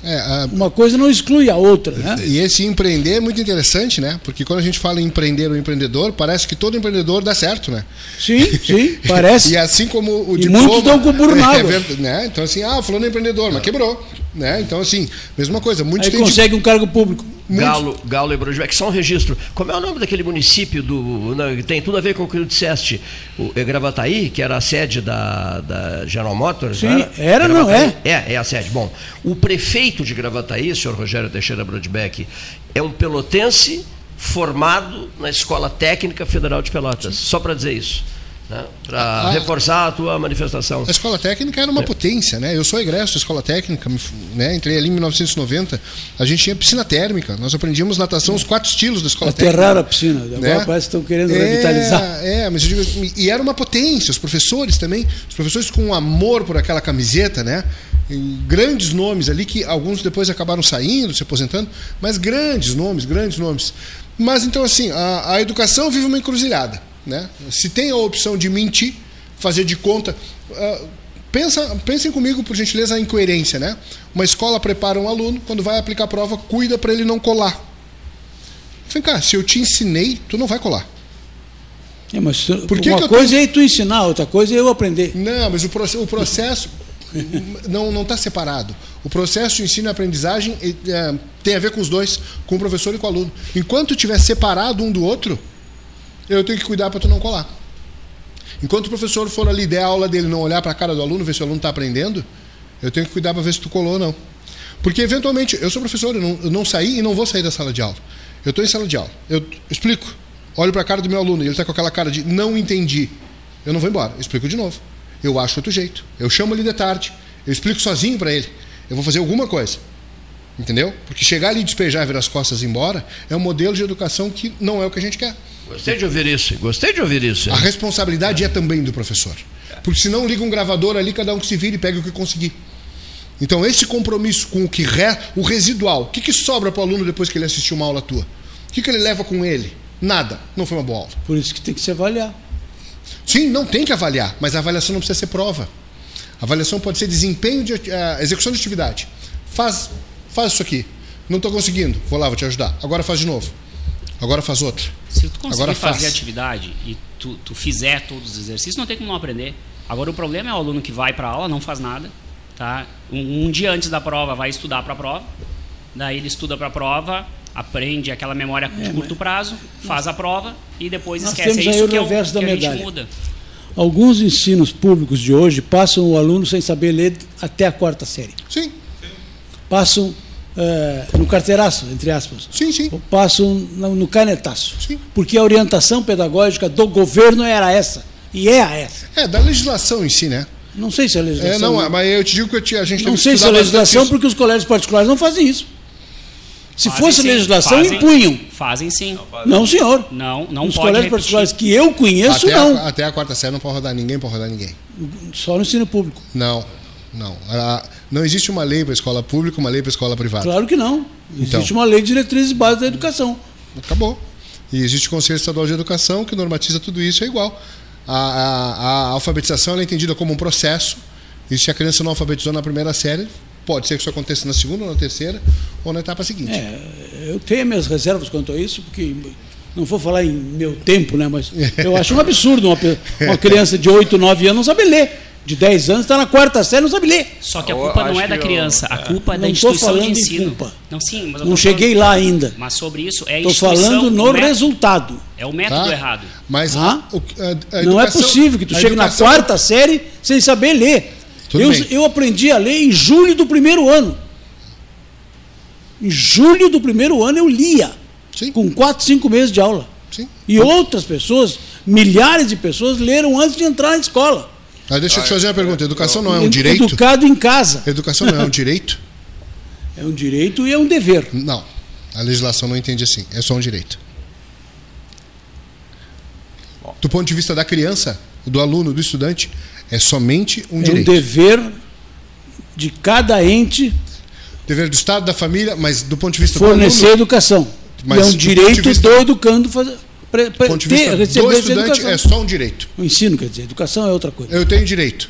É, a- Uma coisa não exclui a outra. Né? E esse empreender é muito interessante, né? Porque quando a gente fala em empreender ou empreendedor, parece que todo empreendedor dá certo, né? Sim, sim, parece. E assim como o E diploma... muitos dão com burro na é água. né? Então assim, ah, fulano é empreendedor, mas quebrou. Né? Então assim, mesma coisa. Muitos Aí têm de- consegue um cargo público. Galo, Galo e Brujbeck, só um registro. Como é o nome daquele município do. não, que tem tudo a ver com o que tu disseste? O, é Gravataí, que era a sede da, da General Motors? Sim, não era, não Gravataí? É, é a sede. Bom, o prefeito de Gravataí, senhor Rogério Teixeira Brodbeck, é um pelotense formado na Escola Técnica Federal de Pelotas. Só para dizer isso. Né? Para Ah. reforçar a tua manifestação. A escola técnica era uma potência, né? Eu sou egresso da escola técnica, né? entrei ali em 1990. A gente tinha piscina térmica, nós aprendíamos natação, os quatro estilos da escola técnica. Aterraram a piscina. Agora né? parece que estão querendo É, revitalizar. É, mas eu digo, e era uma potência, os professores também, os professores com amor por aquela camiseta, né? Grandes nomes ali que alguns depois acabaram saindo, se aposentando, mas grandes nomes, grandes nomes. Mas então assim, a, a educação vive uma encruzilhada, né? Se tem a opção de mentir, fazer de conta, ah, pensa, pensem comigo por gentileza a incoerência, né? Uma escola prepara um aluno, quando vai aplicar a prova, cuida para ele não colar. Vem cá, se eu te ensinei, tu não vai colar. É, mas tu- Por que uma que eu coisa é tu ensinar, outra coisa é eu aprender. Não, mas o, proce- o processo não está separado. O processo de ensino e aprendizagem eh, tem a ver com os dois, com o professor e com o aluno. Enquanto estiver separado um do outro, eu tenho que cuidar para tu não colar. Enquanto o professor for ali der a aula dele, não olhar para a cara do aluno, ver se o aluno está aprendendo, eu tenho que cuidar para ver se tu colou ou não. Porque, eventualmente, eu sou professor, eu não, eu não saí e não vou sair da sala de aula. Eu estou em sala de aula. Eu explico. Olho para a cara do meu aluno e ele está com aquela cara de não entendi. Eu não vou embora. Eu explico de novo. Eu acho outro jeito. Eu chamo ele de tarde. Eu explico sozinho para ele. Eu vou fazer alguma coisa. Entendeu? Porque chegar ali, despejar e virar as costas e ir embora é um modelo de educação que não é o que a gente quer. Gostei de ouvir isso. Gostei de ouvir isso. A responsabilidade é também do professor. Porque se não liga um gravador ali, cada um que se vira e pega o que conseguir. Então, esse compromisso com o que re, o residual, o que, que sobra para o aluno depois que ele assistiu uma aula tua? O que, que ele leva com ele? Nada. Não foi uma boa aula. Por isso que tem que se avaliar. Sim, não tem que avaliar, mas a avaliação não precisa ser prova. A avaliação pode ser desempenho de eh, execução de atividade. Faz, faz isso aqui. Não estou conseguindo. Vou lá, vou te ajudar. Agora faz de novo. Agora faz outra. Se tu conseguir Agora fazer faz. atividade e tu, tu fizer todos os exercícios, não tem como não aprender. Agora o problema é o aluno que vai para aula, não faz nada, tá? Um, um dia antes da prova vai estudar para a prova, daí ele estuda para a prova, aprende aquela memória de curto prazo, faz a prova e depois Nós esquece. É temos aí isso o que, é o, reverso da que a gente medalha. muda. Alguns ensinos públicos de hoje passam o aluno sem saber ler até a quarta série. Sim, Passam eh, no carteiraço, entre aspas. sim, sim. Ou passam no, no canetaço. Sim. Porque a orientação pedagógica do governo era essa. E é a essa. É, da legislação em si, né? Não sei se a legislação. É, não, mas eu te digo que eu te- a gente não sei se a legislação, porque os colégios particulares não fazem isso. Se Fazem fosse sim, legislação, fazem- impunham. Fazem sim. Não, senhor. Não, não Os pode colégios repetir. particulares que eu conheço, até, não. A, até a quarta série não pode rodar ninguém, pode rodar ninguém. Só no ensino público. Não, não. A- não existe uma lei para escola pública, uma lei para escola privada. Claro que não. Existe Então. uma lei de diretrizes básicas da educação. Acabou. E existe o Conselho Estadual de Educação que normatiza tudo isso, é igual. A, a- a alfabetização é entendida como um processo, e se a criança não alfabetizou na primeira série, pode ser que isso aconteça na segunda, ou na terceira, ou na etapa seguinte. É, eu tenho minhas reservas quanto a isso, porque não vou falar em meu tempo, né? Mas eu acho um absurdo uma, uma criança de 8, 9 anos não saber ler. De 10 anos está na quarta série não sabe ler. Só que a Eu culpa não acho é da criança, eu- a culpa é da Não instituição de ensino. culpa. Não, sim, mas eu Não cheguei falando- lá ainda. Mas sobre isso é a Estou instituição, falando no resultado. É o método Tá? errado. Mas Ah? o- a- a Não é possível que tu chegue na educação- quarta série sem saber ler. Tudo Eu, bem. eu aprendi a ler em julho do primeiro ano. Em julho do primeiro ano eu lia. Sim. Com 4, 5 meses de aula. Sim. E outras pessoas, milhares de pessoas, leram antes de entrar na escola. Ah, deixa eu te fazer uma pergunta. Educação não é um direito? Educado em casa. Educação não é um direito? É um direito e é um dever. Não. A legislação não entende assim. É só um direito. Do ponto de vista da criança, do aluno, do estudante, é somente um é direito. um dever de cada ente Dever do Estado, da família, mas do ponto de vista fornecer do aluno, educação. Mas e é um do direito de vista- do educando fazer, pre- pre- do ponto de ter- vista do estudante, educação. é só um direito. O ensino, quer dizer, educação é outra coisa. Eu tenho direito.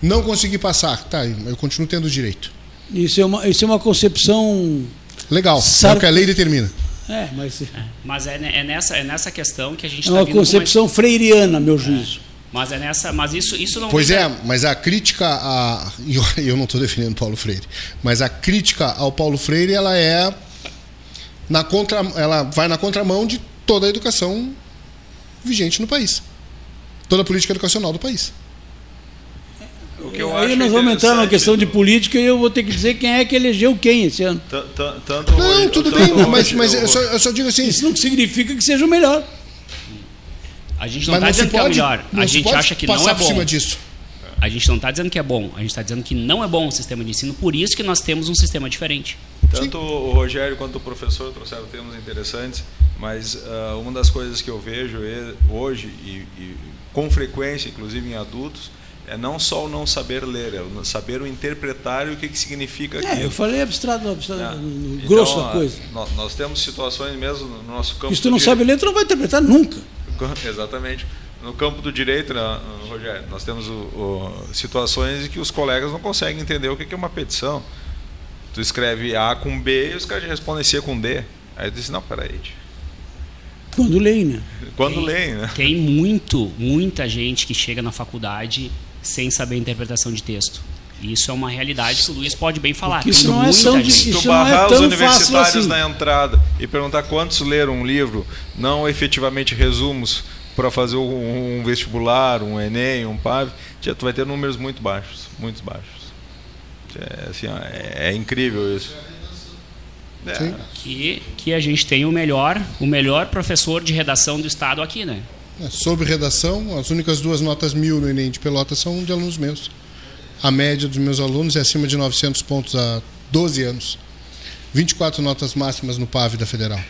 Não consegui passar, tá, eu continuo tendo direito. Isso é uma, isso é uma concepção. Legal, é Sar- o que a lei determina. É, mas é Mas é, é nessa, é nessa questão que a gente é está uma uma- concepção freiriana, a meu juízo. Mas é nessa, mas isso, isso não Pois é, da- mas a crítica a. Eu, eu não estou defendendo Paulo Freire, mas a crítica ao Paulo Freire ela é na contra, ela vai na contramão de toda a educação vigente no país, toda a política educacional do país. O que eu Aí acho nós vamos entrar interessante questão de política e eu vou ter que dizer quem é que elegeu quem esse ano. Tan- tan- Tanto Não, hoje- tudo tanto bem, mas, hoje mas eu- eu, só, eu só digo assim. Isso não significa que seja o melhor. A gente não está não dizendo que é o pode, melhor. não A gente pode acha que não é por cima bom. disso. A gente não está dizendo que é bom. A gente está dizendo que não é bom o sistema de ensino. Por isso que nós temos um sistema diferente. Tanto o Rogério quanto o professor trouxeram temas interessantes, mas ah, uma das coisas que eu vejo hoje, e, e com frequência, inclusive em adultos, é não só o não saber ler, é o saber o interpretar e o que, que significa É, aquilo. eu falei abstrato, abstrato É. no, Então, grosso da ah, coisa. nó- Nós, temos situações mesmo no nosso campo. Se tu não sabe ler, tu não vai interpretar nunca. Exatamente. No campo do direito, né, Rogério, nós temos o- o- situações em que os colegas não conseguem entender o que é uma petição. Tu escreve A com B e os caras respondem C com D. Aí tu diz, não, peraí. Quando leem, né? Quando Tem- leem, né? Tem muito, muita gente que chega na faculdade sem saber a interpretação de texto. E isso é uma realidade que o Luiz pode bem falar. Porque isso Tem não é tão gente. difícil. tu Isso não é barrar tão os universitários assim. na entrada e perguntar quantos leram um livro, não efetivamente resumos para fazer um, um vestibular, um Enem, um PAV, tia, tu vai ter números muito baixos, muito baixos. É, assim, ó, é, é incrível isso. É. Que, que a gente tem o melhor, o melhor professor de redação do estado aqui, né? É, Sobre redação, as únicas duas notas mil no Enem de Pelotas são de alunos meus. A média dos meus alunos é acima de 900 pontos há 12 anos. 24 notas máximas no PAV da Federal.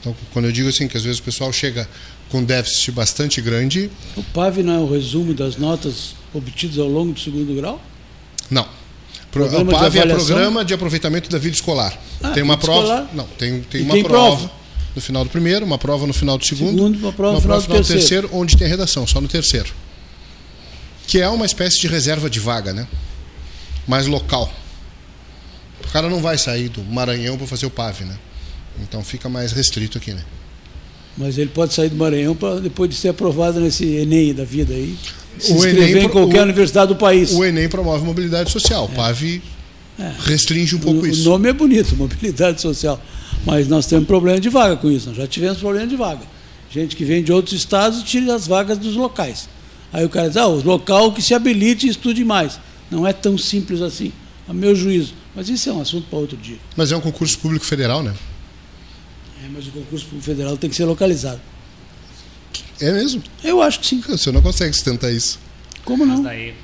Então, quando eu digo assim, que às vezes o pessoal chega com déficit bastante grande, O PAV não é o resumo das notas obtidas ao longo do segundo grau? não. Pro- o PAV é programa de aproveitamento da vida escolar. Ah, tem uma prova. escolar? Não, tem, tem E uma tem prova, prova. no final do primeiro, uma prova no final do segundo, Segundo, uma prova no final prova do no terceiro, onde tem redação, só no terceiro. Que é uma espécie de reserva de vaga, né? Mais local. O cara não vai sair do Maranhão para fazer o PAV, né? Então fica mais restrito aqui, né? Mas ele pode sair do Maranhão para depois de ser aprovado nesse Enem da vida aí. Se O Enem em qualquer o- universidade do país. O Enem promove mobilidade social. O PAV restringe um pouco o, isso. o nome é bonito, mobilidade social. Mas nós temos problema de vaga com isso. Nós já tivemos problema de vaga. Gente que vem de outros estados tira as vagas dos locais. Aí o cara diz, ah, o local que se habilite e estude mais. Não é tão simples assim, a meu juízo. Mas isso é um assunto para outro dia. Mas é um concurso público federal, né? É, mas o concurso público federal tem que ser localizado. É mesmo. Eu acho que sim. O senhor não consegue sustentar isso. Como Mas não? daí,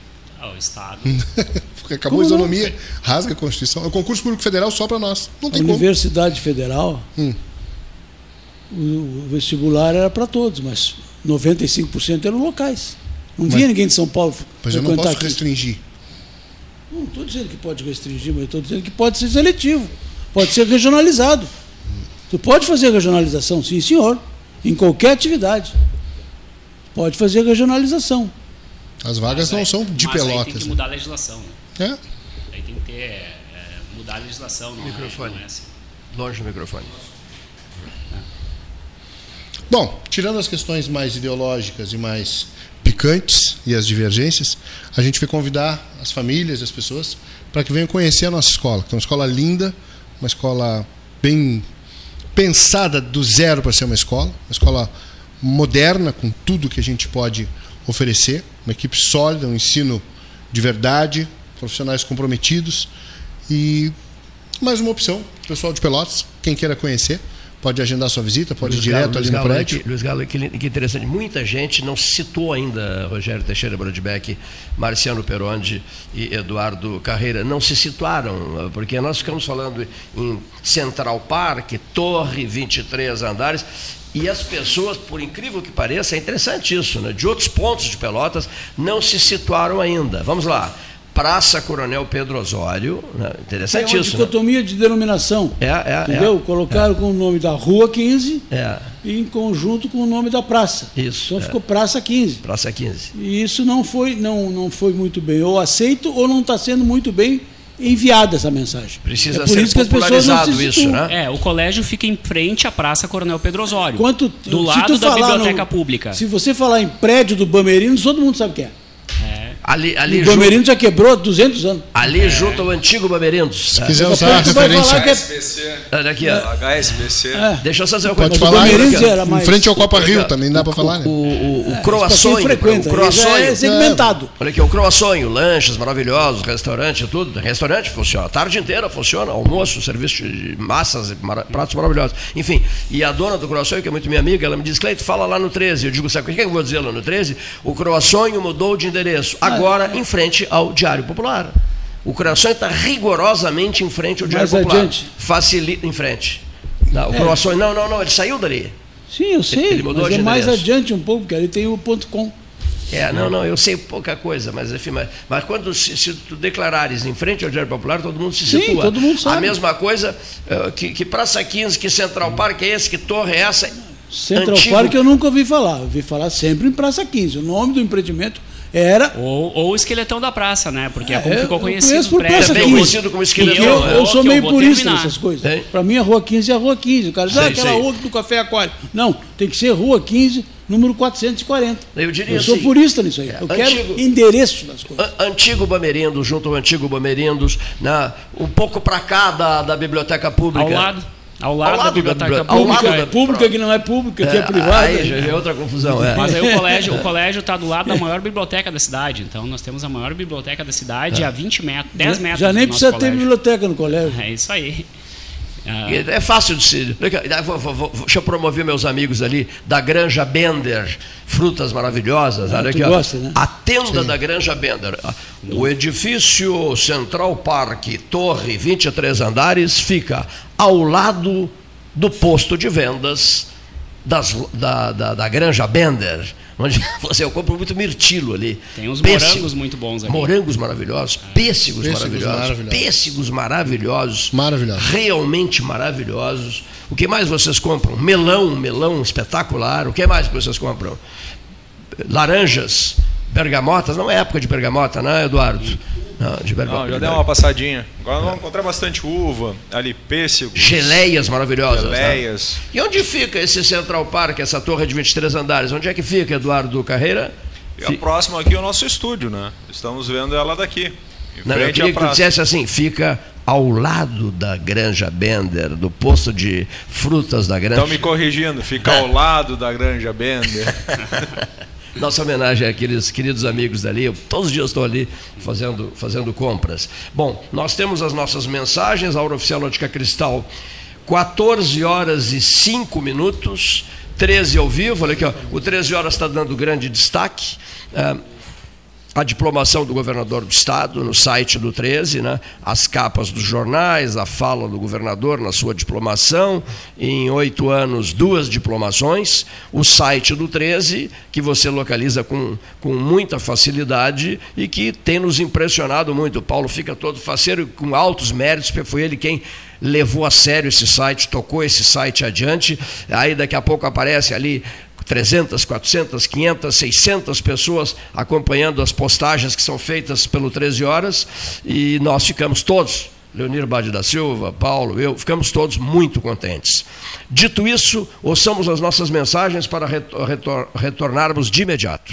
ó, o Estado. Porque acabou Como a não? isonomia, rasga a Constituição. É o concurso público federal só para nós. Não A tem como. Universidade Federal, Hum. o, vestibular era para todos, mas 95% eram locais. Não vinha ninguém de São Paulo Mas eu não posso aqui. restringir. Não estou dizendo que pode restringir, mas estou dizendo que pode ser seletivo, pode ser regionalizado. Tu pode fazer regionalização, sim, senhor, em qualquer atividade. Pode fazer regionalização. As vagas Mas não aí- são de mas Aí tem pelotas. que mudar a legislação. Né? né? Aí tem que ter. é, mudar a legislação, não, é- Microfone. não é assim. Longe do microfone. Bom, tirando as questões mais ideológicas e mais picantes e as divergências, a gente vai convidar as famílias, as pessoas, para que venham conhecer a nossa escola. que É uma escola linda, uma escola bem pensada do zero para ser uma escola, uma escola moderna com tudo que a gente pode oferecer, uma equipe sólida, um ensino de verdade, profissionais comprometidos e mais uma opção, pessoal de Pelotas, quem queira conhecer, pode agendar sua visita, pode Luiz ir direto Galo, ali Luiz no prédio. Que, Luiz Galo, que, que interessante. Muita gente não se citou ainda, Rogério Teixeira Brodbeck, Marciano Perondi e Eduardo Carreira, não se situaram, porque nós ficamos falando em Central Park, Torre, 23 andares, e as pessoas, por incrível que pareça, é interessante isso, né? de outros pontos de Pelotas, não se situaram ainda. Vamos lá. Praça Coronel Pedro Osório, né? Interessante uma isso. né? dicotomia de denominação. É, é, Entendeu? Colocaram com o nome da Rua 15 É, e em conjunto com o nome da praça. Isso, Então é. ficou Praça 15. Praça 15. E isso não foi, não, não foi muito bem ou aceito ou não está sendo muito bem enviada essa mensagem. Precisa é por ser isso popularizado se isso, né? É, o colégio fica em frente à Praça Coronel Pedro Osório. Quanto, do lado da biblioteca no- pública. Se você falar em prédio do Bamerinos, todo mundo sabe o que é. Ali, ali, o junto, Bamerinos já quebrou há 200 anos. ali junto ao antigo Bamerindos. Se quiser Daqui a usar a referência. que é- HSBC. Olha aqui, ó. HSBC. É. Deixa eu só dizer uma Pode coisa. o falar, era mais- em frente ao Copa Rio também dá para falar, O, né? o, o pra croaçonho, frequenta, o croaçonho. é segmentado. Olha aqui, o croaçonho, lanches maravilhosos, restaurante, tudo. Restaurante funciona, a tarde inteira funciona, almoço, serviço de massas, pratos maravilhosos. Enfim, e a dona do croaçonho, que é muito minha amiga, ela me diz, Cleito, fala lá no 13. Eu digo, sabe o que é que eu vou dizer lá no 13? O croaçonho mudou de endereço, agora em frente ao Diário Popular. O croaçonho está rigorosamente em frente ao Diário Mais Popular. adiante. Facilita, em frente. Não, o É. não, não, não, ele saiu dali. Sim, eu sei, Ele mudou mas é de mais endereço. adiante um pouco, porque ali tem o ponto .com. É, não, não, eu sei pouca coisa, mas enfim, mas, mas quando se, se tu declarares em frente ao Diário Popular, todo mundo se Sim, situa. todo mundo sabe. A mesma coisa eh, que, que Praça 15, que Central Park é esse, que torre é essa. Central Antigo- Park eu nunca ouvi falar. Ouvi falar sempre em Praça 15. O nome do empreendimento era. Ou, ou o esqueletão da praça, né? Porque é, É, como eu- ficou eu conhecido por. Praça Também 15. conhecido como E esqueleto. eu, né? eu sou meio eu purista nessas coisas. Para mim, a Rua 15 é a Rua 15. O cara diz, ah, aquela sei. rua do Café Aquário. Não, tem que ser Rua 15, número 440. Eu diria Eu sou assim, purista nisso aí. Eu quero antigo- endereço das coisas. An- Antigo Bamerindos, junto ao Antigo Bamerindos, né, um pouco para cá da, da Biblioteca Pública. Ao lado. Ao lado, Ao lado da da biblioteca bibli- ao pública. da- pública que não é pública, que é É, privada. Aí já é outra confusão, é. Mas aí o colégio, o colégio está do lado da maior biblioteca da cidade. Então nós temos a maior biblioteca da cidade a 20 metros, 10 metros. Já nem precisa ter colégio. biblioteca no colégio. É isso aí. E É fácil de se. Vou- vou- vou- Deixa eu promover meus amigos ali da Granja Bender, frutas maravilhosas. olha Ah, tu aqui, gosta, né? A tenda da Granja Bender. O edifício Central Park, torre, 23 andares, fica ao lado do posto de vendas das- da, da, da Granja Bender. Onde você, eu compro muito mirtilo ali. Tem uns Pêssego. morangos muito bons ali. Morangos maravilhosos, pêssegos, Pêssegos maravilhosos, maravilhosos. pêssegos maravilhosos, Maravilhosos. realmente maravilhosos. O que mais vocês compram? Melão, melão espetacular. O que mais que vocês compram? Laranjas, bergamotas. Não é época de bergamota, não, Eduardo? Não, de bergamota. Não, já deu uma passadinha. Agora vamos encontrar bastante uva, ali pêssego, Geleias maravilhosas. né? geleias. E onde fica esse Central Park, essa torre de 23 andares? Onde é que fica, Eduardo Carreira? E a próxima aqui é o nosso estúdio, né? Estamos vendo ela daqui. Não, eu queria que tu dissesse assim, fica ao lado da Granja Bender, do posto de frutas da Granja. Estão me corrigindo, fica ao lado da Granja Bender. Nossa homenagem àqueles queridos amigos dali. Eu, todos os dias estou ali fazendo, fazendo compras. Bom, nós temos as nossas mensagens, a Hora Oficial Ótica Cristal, 14 horas e 5 minutos, 13 ao vivo. Olha aqui, ó, o 13 horas está dando grande destaque. Ah, a diplomação do governador do estado no site do 13, né? as capas dos jornais, a fala do governador na sua diplomação, em oito anos, duas diplomações, o site do 13, que você localiza com, com muita facilidade e que tem nos impressionado muito. O Paulo fica todo faceiro com altos méritos, porque foi ele quem levou a sério esse site, tocou esse site adiante. Aí daqui a pouco aparece ali 300, 400, 500, 600 pessoas acompanhando as postagens que são feitas pelo 13 Horas e nós ficamos todos, Leonir Bade da Silva, Paulo, eu, ficamos todos muito contentes. Dito isso, ouçamos as nossas mensagens para retor- retor- retornarmos de imediato.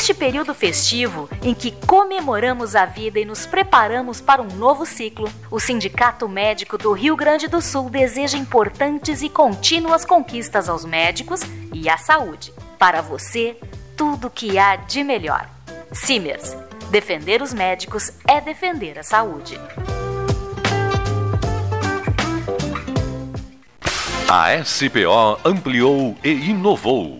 Neste período festivo, em que comemoramos a vida e nos preparamos para um novo ciclo, o Sindicato Médico do Rio Grande do Sul deseja importantes e contínuas conquistas aos médicos e à saúde. Para você, tudo o que há de melhor. Simers. Defender os médicos é defender a saúde. A SPO ampliou e inovou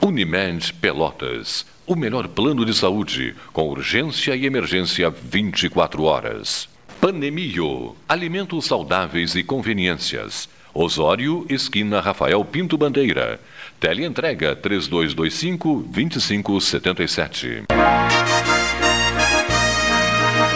Unimed Pelotas. O melhor plano de saúde, com urgência e emergência 24 horas. Panemio. Alimentos saudáveis e conveniências. Osório, esquina Rafael Pinto Bandeira. Teleentrega 3225-2577.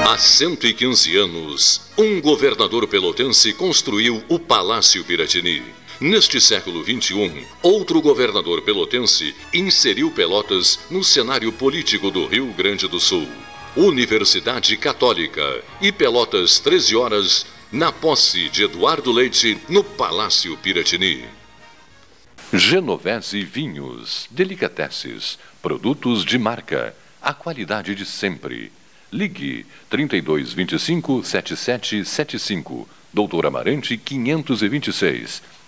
Há 115 anos, um governador pelotense construiu o Palácio Piratini. Neste século XXI, outro governador pelotense inseriu Pelotas no cenário político do Rio Grande do Sul. Universidade Católica e Pelotas 13 horas na posse de Eduardo Leite no Palácio Piratini. Genovese Vinhos, Delicateces, produtos de marca, a qualidade de sempre. Ligue 3225 7775, Doutor Amarante 526.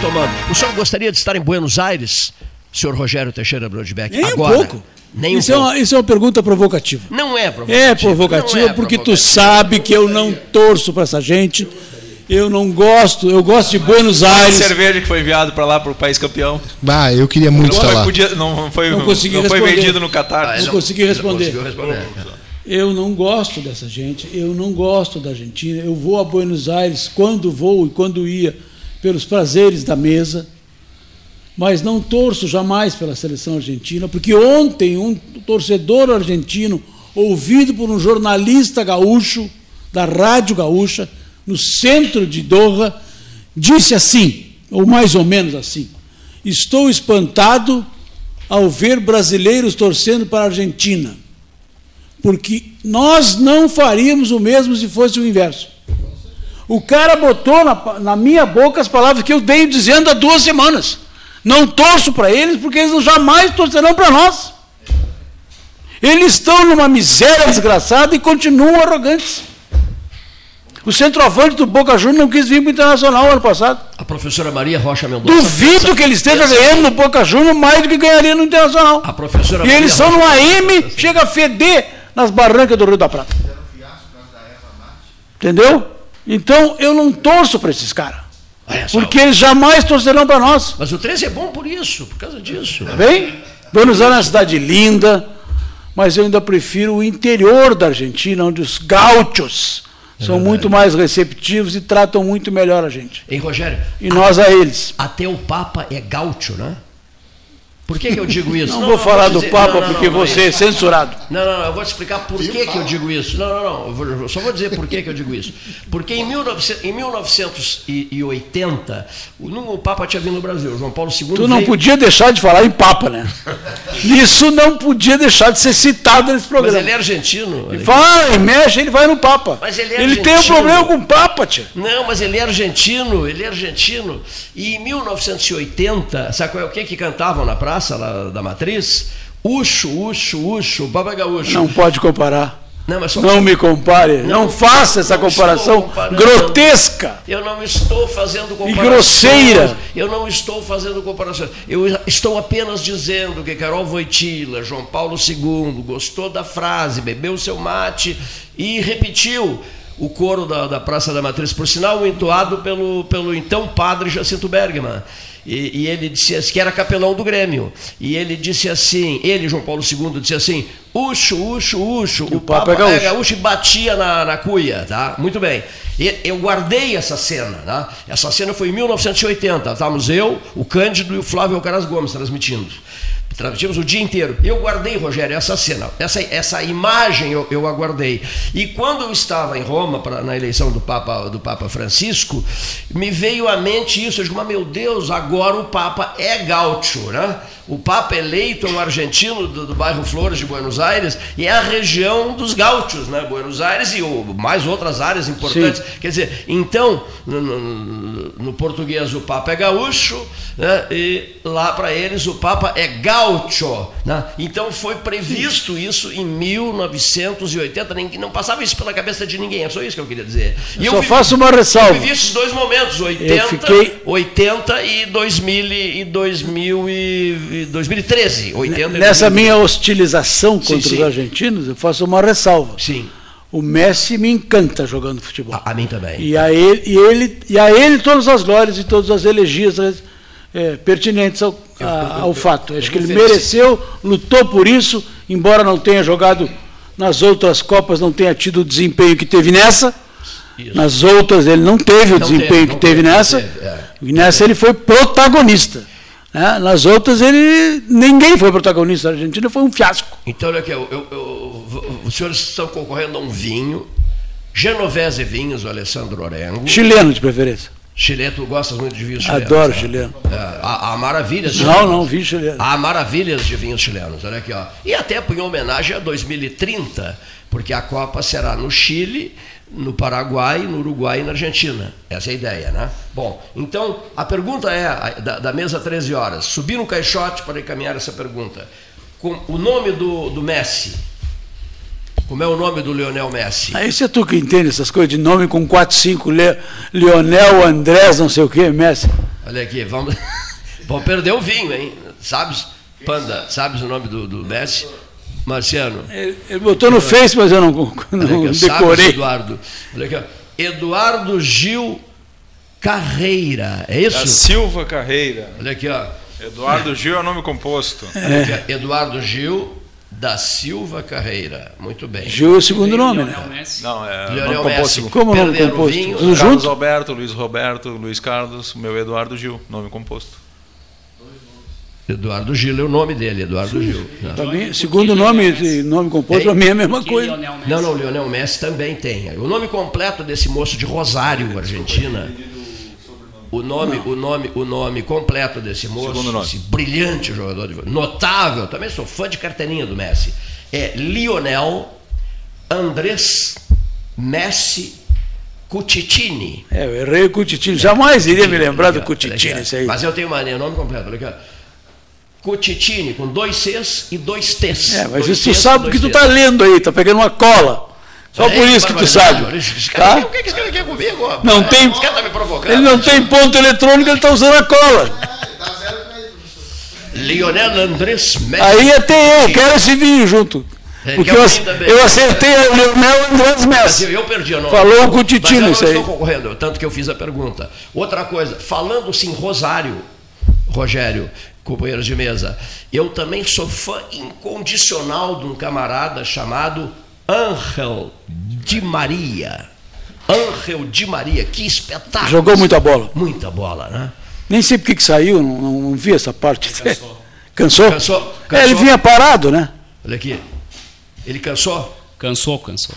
Retomando, o senhor gostaria de estar em Buenos Aires, senhor Rogério Teixeira Brodbeck? Nem agora? um pouco. Nem isso, um é uma, isso é uma pergunta provocativa. Não é provocativa. É provocativa não é porque provocativa. tu sabe que eu não torço para essa gente. Eu não gosto, eu gosto de Buenos A Aires. cerveja que foi enviado para lá para o país campeão. Bah, eu queria muito não estar foi, lá. podia- não foi, Não consegui não foi responder. vendido no Catar. Ah, Não não- consegui não responder. conseguiu responder. Eu não gosto dessa gente, eu não gosto da Argentina. Eu vou a Buenos Aires quando vou e quando ia, pelos prazeres da mesa, mas não torço jamais pela seleção argentina, porque ontem um torcedor argentino, ouvido por um jornalista gaúcho, da Rádio Gaúcha, no centro de Doha, disse assim, ou mais ou menos assim: Estou espantado ao ver brasileiros torcendo para a Argentina porque nós não faríamos o mesmo se fosse o inverso. O cara botou na, na minha boca as palavras que eu venho dizendo há duas semanas. Não torço para eles porque eles jamais torcerão para nós. Eles estão numa miséria desgraçada e continuam arrogantes. O centroavante do Boca Juniors não quis vir para o Internacional ano passado. A professora Maria Rocha Mendonça. Duvido que ele esteja ganhando no Boca Juniors mais do que ganharia no Internacional. A professora e Maria eles são no AM, chega a feder nas barrancas do Rio da Prata. Entendeu? Então eu não torço para esses caras. Porque eles jamais torcerão para nós. Mas o 13 é bom por isso, por causa disso. Tá bem? Buenos Aires é uma cidade linda, mas eu ainda prefiro o interior da Argentina, onde os gauchos são muito mais receptivos e tratam muito melhor a gente. Hein, Rogério? E nós a eles. Até o Papa é gaúcho, né? Por que, que eu digo isso? Não, vou falar do dizer- Papa não, não, porque não, você é censurado. Não, não, não, eu vou te explicar por que, que eu digo isso. Não, não, não, eu, vou- eu só vou dizer por que, que eu digo isso. Porque em, 1900 em 1980, o, o Papa tinha vindo no Brasil, João Paulo II Tu não veio- podia deixar de falar em Papa, né? Isso não podia deixar de ser citado nesse Mas programa. ele é argentino. E fala, e mexe, ele vai no Papa. Mas ele é ele tem um argentino. problema com o Papa, tia. Não, mas ele é argentino, ele é argentino. E em 1980, sabe qual é o que que cantavam na praça lá da Matriz? Uxo, uxo, uxo, baba gaúcho. Não pode comparar. Não, mas só- Não me compare. Não, faça essa não comparação grotesca. Eu não estou fazendo comparações. grosseira. Eu não estou fazendo comparações. Eu estou apenas dizendo que Carol Voitila, João Paulo II, gostou da frase, bebeu seu mate e repetiu o coro da, da Praça da Matriz, por sinal, entoado pelo, pelo então padre Jacinto Bergman. E, e ele disse assim, que era capelão do Grêmio. E ele disse assim, ele, João Paulo II, disse assim, uxo, uxo, uxo, o, Papa é Papa gaúcho. gaúcho e batia na, na cuia, tá? Muito bem. E eu guardei essa cena, tá? Essa cena foi em 1980. Estávamos eu, o Cândido e o Flávio Alcaraz Gomes transmitindo. Transmitimos o dia inteiro. Eu guardei, Rogério, essa cena, essa, essa imagem eu, eu aguardei. E quando eu estava em Roma, pra, na eleição do Papa, do Papa Francisco, me veio à mente isso. Eu digo, mas meu Deus, agora o Papa é gaúcho, né? O Papa eleito é um argentino do, do bairro Flores de Buenos Aires e é a região dos gaúchos, né? Buenos Aires e o- mais outras áreas importantes. Quer dizer, então, no, no- no português o Papa é gaúcho, né? e lá para eles o Papa é gaúcho. Né? Então foi previsto isso em 1980, ninguém, não passava isso pela cabeça de ninguém, é só isso que eu queria dizer. E Eu só vivi- faço uma ressalva. Eu vivi esses dois momentos, 80, fiquei- 80 e 2000 e 2000 e 2013. 80 e Nessa 2013. minha hostilização Sim, contra sim. os argentinos, eu faço uma ressalva. Sim. O Messi me encanta jogando futebol. A, a mim também. E a ele, e ele, e a ele todas as glórias e todas as elegias eh, pertinentes ao, a- ao fato. Acho que ele mereceu, lutou por isso, embora não tenha jogado nas outras Copas, não tenha tido o desempenho que teve nessa. Nas outras ele não teve o Não desempenho teve, que teve teve, nessa. teve, é. E nessa ele foi protagonista. Né? Nas outras ele ninguém foi protagonista. A Argentina foi um fiasco. Então, olha aqui, eu- eu- eu- os senhores estão concorrendo a um vinho, Genovese Vinhos, o Alessandro Orengo. Chileno de preferência. Chileno, tu gostas muito de vinhos chilenos? Adoro né? chileno. É, há, há maravilhas de Não, não, vinho chileno. Há maravilhas de vinhos chilenos, olha aqui, ó. E até em homenagem a 2030, porque a Copa será no Chile, no Paraguai, no Uruguai e na Argentina. Essa é a ideia, né? Bom, então a pergunta é, da, da mesa 13 horas, subir no caixote para encaminhar essa pergunta. Com o nome do, do Messi. Como é o nome do Lionel Messi? Aí você é tu que entende essas coisas de nome com 4, 5, Le, Leonel, Andrés, não sei o quê, Messi. Olha aqui, vamos, vamos perder o vinho, hein? Sabes, Panda, sabes o nome do, do Messi? Marciano. Ele, ele botou no Face, mas eu não, não aqui, sabes, decorei. Eduardo. Olha aqui, ó. Eduardo Gil Carreira, é Da isso? Silva Carreira. Olha aqui, ó. Eduardo Gil é o nome composto. Olha aqui. Eduardo Gil da Silva Carreira. Muito bem. Gil é o segundo nome, né? Não, é Leonel nome Messi. composto. Como nome composto? vinho. Tudo Carlos junto? Alberto, Luiz Roberto, Luiz Carlos, o meu Eduardo Gil, nome composto. Eduardo Gil é o nome dele, Eduardo Gil. né? Mim, segundo nome, e nome composto, para mim é a mesma coisa. Não, não, Lionel Messi também tem. O nome completo desse moço de Rosário, Argentina. O nome, o nome, o nome completo desse moço, Segundo nome. esse brilhante jogador de notável, também sou fã de carteirinha do Messi. É Lionel Andrés Messi Cutitini. É, eu errei o Cutitini. Jamais iria me lembrar do Cutitini, isso aí. Mas eu tenho mania, o nome completo, olha aqui, ó. Cutitini, com dois Cs e dois T's. É, mas Dois isso tu Cs sabe dois porque tu Ts. tá lendo aí, tá pegando uma cola. Só por isso que tu sabe. Tá? O que esse cara quer comigo? ó? Não tem. Esse cara tá me provocando. Ele não tem ponto eletrônico, ele está usando a cola. Lionel Andrés Messi. Aí até eu quero esse vinho junto. Ele Porque quer eu, eu acertei o Leonel Andrés Messi. eu, eu perdi. Falou com o Titino isso aí. estou concorrendo, tanto que eu fiz a pergunta. Outra coisa, falando-se em Rosário, Rogério, companheiros de mesa, eu também sou fã incondicional de um camarada chamado Ángel Di Maria. Ángel Di Maria, que espetáculo. Jogou muita bola. Muita bola, né? Nem sei por que que saiu, não, não, não vi essa parte. Cansou? Cansou? É, ele Cansou? vinha parado, né? Olha aqui. Ele cansou? Cansou, cansou.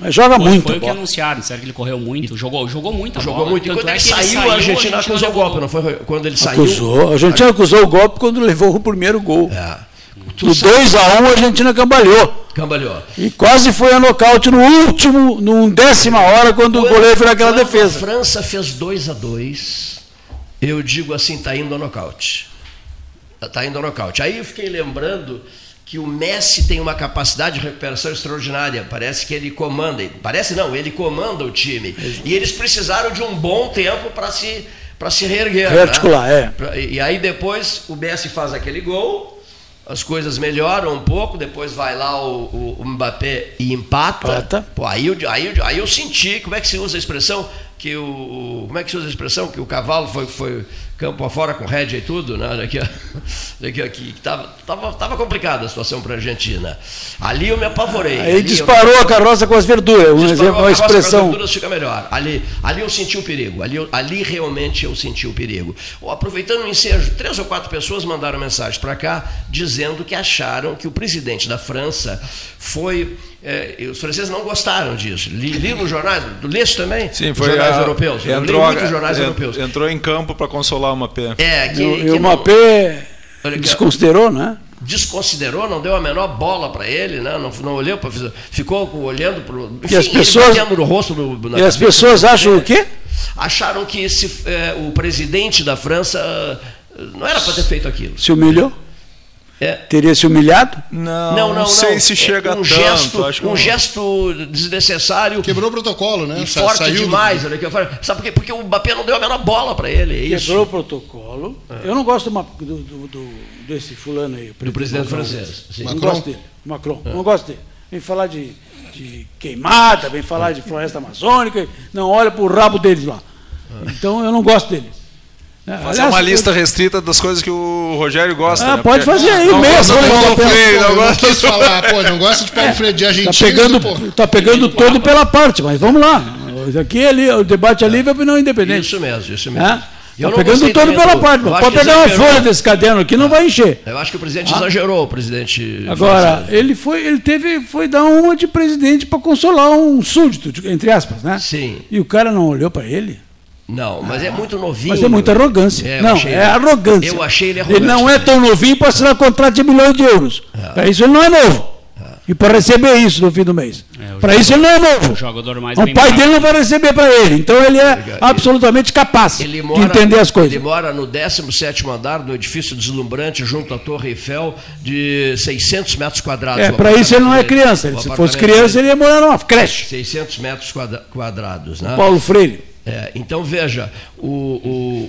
Mas joga Foi, muito. foi o que bola. anunciaram, disseram que ele correu muito, jogou, jogou muito Jogou muito. E Tanto quando é ele que saiu, a Argentina acusou o golpe, não foi? Quando ele saiu. Acusou. A Argentina acusou o golpe quando levou o primeiro gol. É. Do 2 a 1 a Argentina cambalhou. Cambalhou. E quase foi a nocaute no último, num décima hora, quando, o goleiro fez aquela Quando defesa. A França fez 2 a 2 eu digo assim, tá indo ao nocaute. Tá indo ao nocaute. Aí eu fiquei lembrando que o Messi tem uma capacidade de recuperação extraordinária. Parece que ele comanda. Parece não, ele comanda o time. E eles precisaram de um bom tempo para se para se reerguer. Rearticular, né? é. E aí depois o Messi faz aquele gol, as coisas melhoram um pouco, depois vai lá o, o- Mbappé e empata. Empata. Pô, aí, eu, aí, eu, aí eu senti, como é que se usa a expressão? Que o, o- como é que se usa a expressão? Que o cavalo foi, foi campo afora com rédea e tudo, né? Olha aqui, ó. Olha aqui. Tava, tava, tava complicada a situação para a Argentina. Ali eu me apavorei. Aí Ali disparou eu, a carroça com as verduras, um Disparou exemplo, a uma carroça com as expressão. verduras fica melhor. Ali, ali eu senti o perigo. Ali, eu- ali realmente eu senti o perigo. Aproveitando o ensejo, três ou quatro pessoas mandaram mensagem para cá dizendo que acharam que o presidente da França foi. e os franceses não gostaram disso. Li, li nos jornais, leste também? Sim, foi jornais a- europeus. Eu li Entrou, muitos jornais en- europeus. entrou em campo para consolar uma pé. É, que, E o- que e o ó. desconsiderou, né? desconsiderou, não deu a menor bola para ele, né? não, não olhou para ficou olhando para o E as pessoas- no rosto do, na E as pessoas acham o quê? acharam que esse, eh, o presidente da França eh, não era para ter feito aquilo. Se humilhou? É. Teria se humilhado? Não, Não, não, sei não. se É chega um tanto. gesto, acho que um não- gesto desnecessário Quebrou o protocolo, né? e Sa- forte saiu do- demais. Olha aqui, eu falo, sabe por quê? Porque o Mbappé não deu a menor bola para ele. É isso. Quebrou o protocolo. Eu não gosto do, Ma- do- do- do- desse fulano aí. o Do presidente Macron. francês. Sim. Não Macron? gosto dele. Macron. Não gosto dele. Vem falar de, de queimada, vem falar de floresta amazônica, não olha para o rabo deles lá. Então eu não gosto dele. É, Fazer aliás, uma lista restrita das coisas que o Rogério gosta. Ah, né? pode Porque fazer aí não mesmo, gosta olha Paulo tá Freire, não eu não gosta quis falar, pô, não gosta de Paulo Freire de Tá Argentina. pegando, pô. tá pegando todo pela parte, mas vamos lá. Aqui ali, o debate ali é opinião independente. Isso mesmo, isso mesmo. É? Eu Tá pegando todo pela do- parte. Pode pegar uma folha desse caderno aqui, não vai encher. Eu acho que o presidente Ah. exagerou, o presidente. Agora, ele foi, ele teve, foi dar uma de presidente para consolar um súdito, de- entre aspas, né? Sim. E o cara não olhou para ele. Não, mas é muito novinho. Mas é muita arrogância. É, não, achei é ele- arrogância. Eu achei ele Ele arrogante. não é tão novinho para assinar contrato de milhões de euros. Para isso ele não é novo. E para receber isso no fim do mês. É, para isso ele não é novo. O jogador mais O bem pai dele não vai receber para ele. Então ele é absolutamente capaz Ele de mora, entender as coisas. Ele mora no 17º andar do edifício deslumbrante junto à Torre Eiffel de 600 metros quadrados. É, para isso ele não é criança. Ele, se fosse criança, dele. ele ia morar numa creche. 600 metros quadra- quadrados. Né? Paulo Freire. É, então veja, o,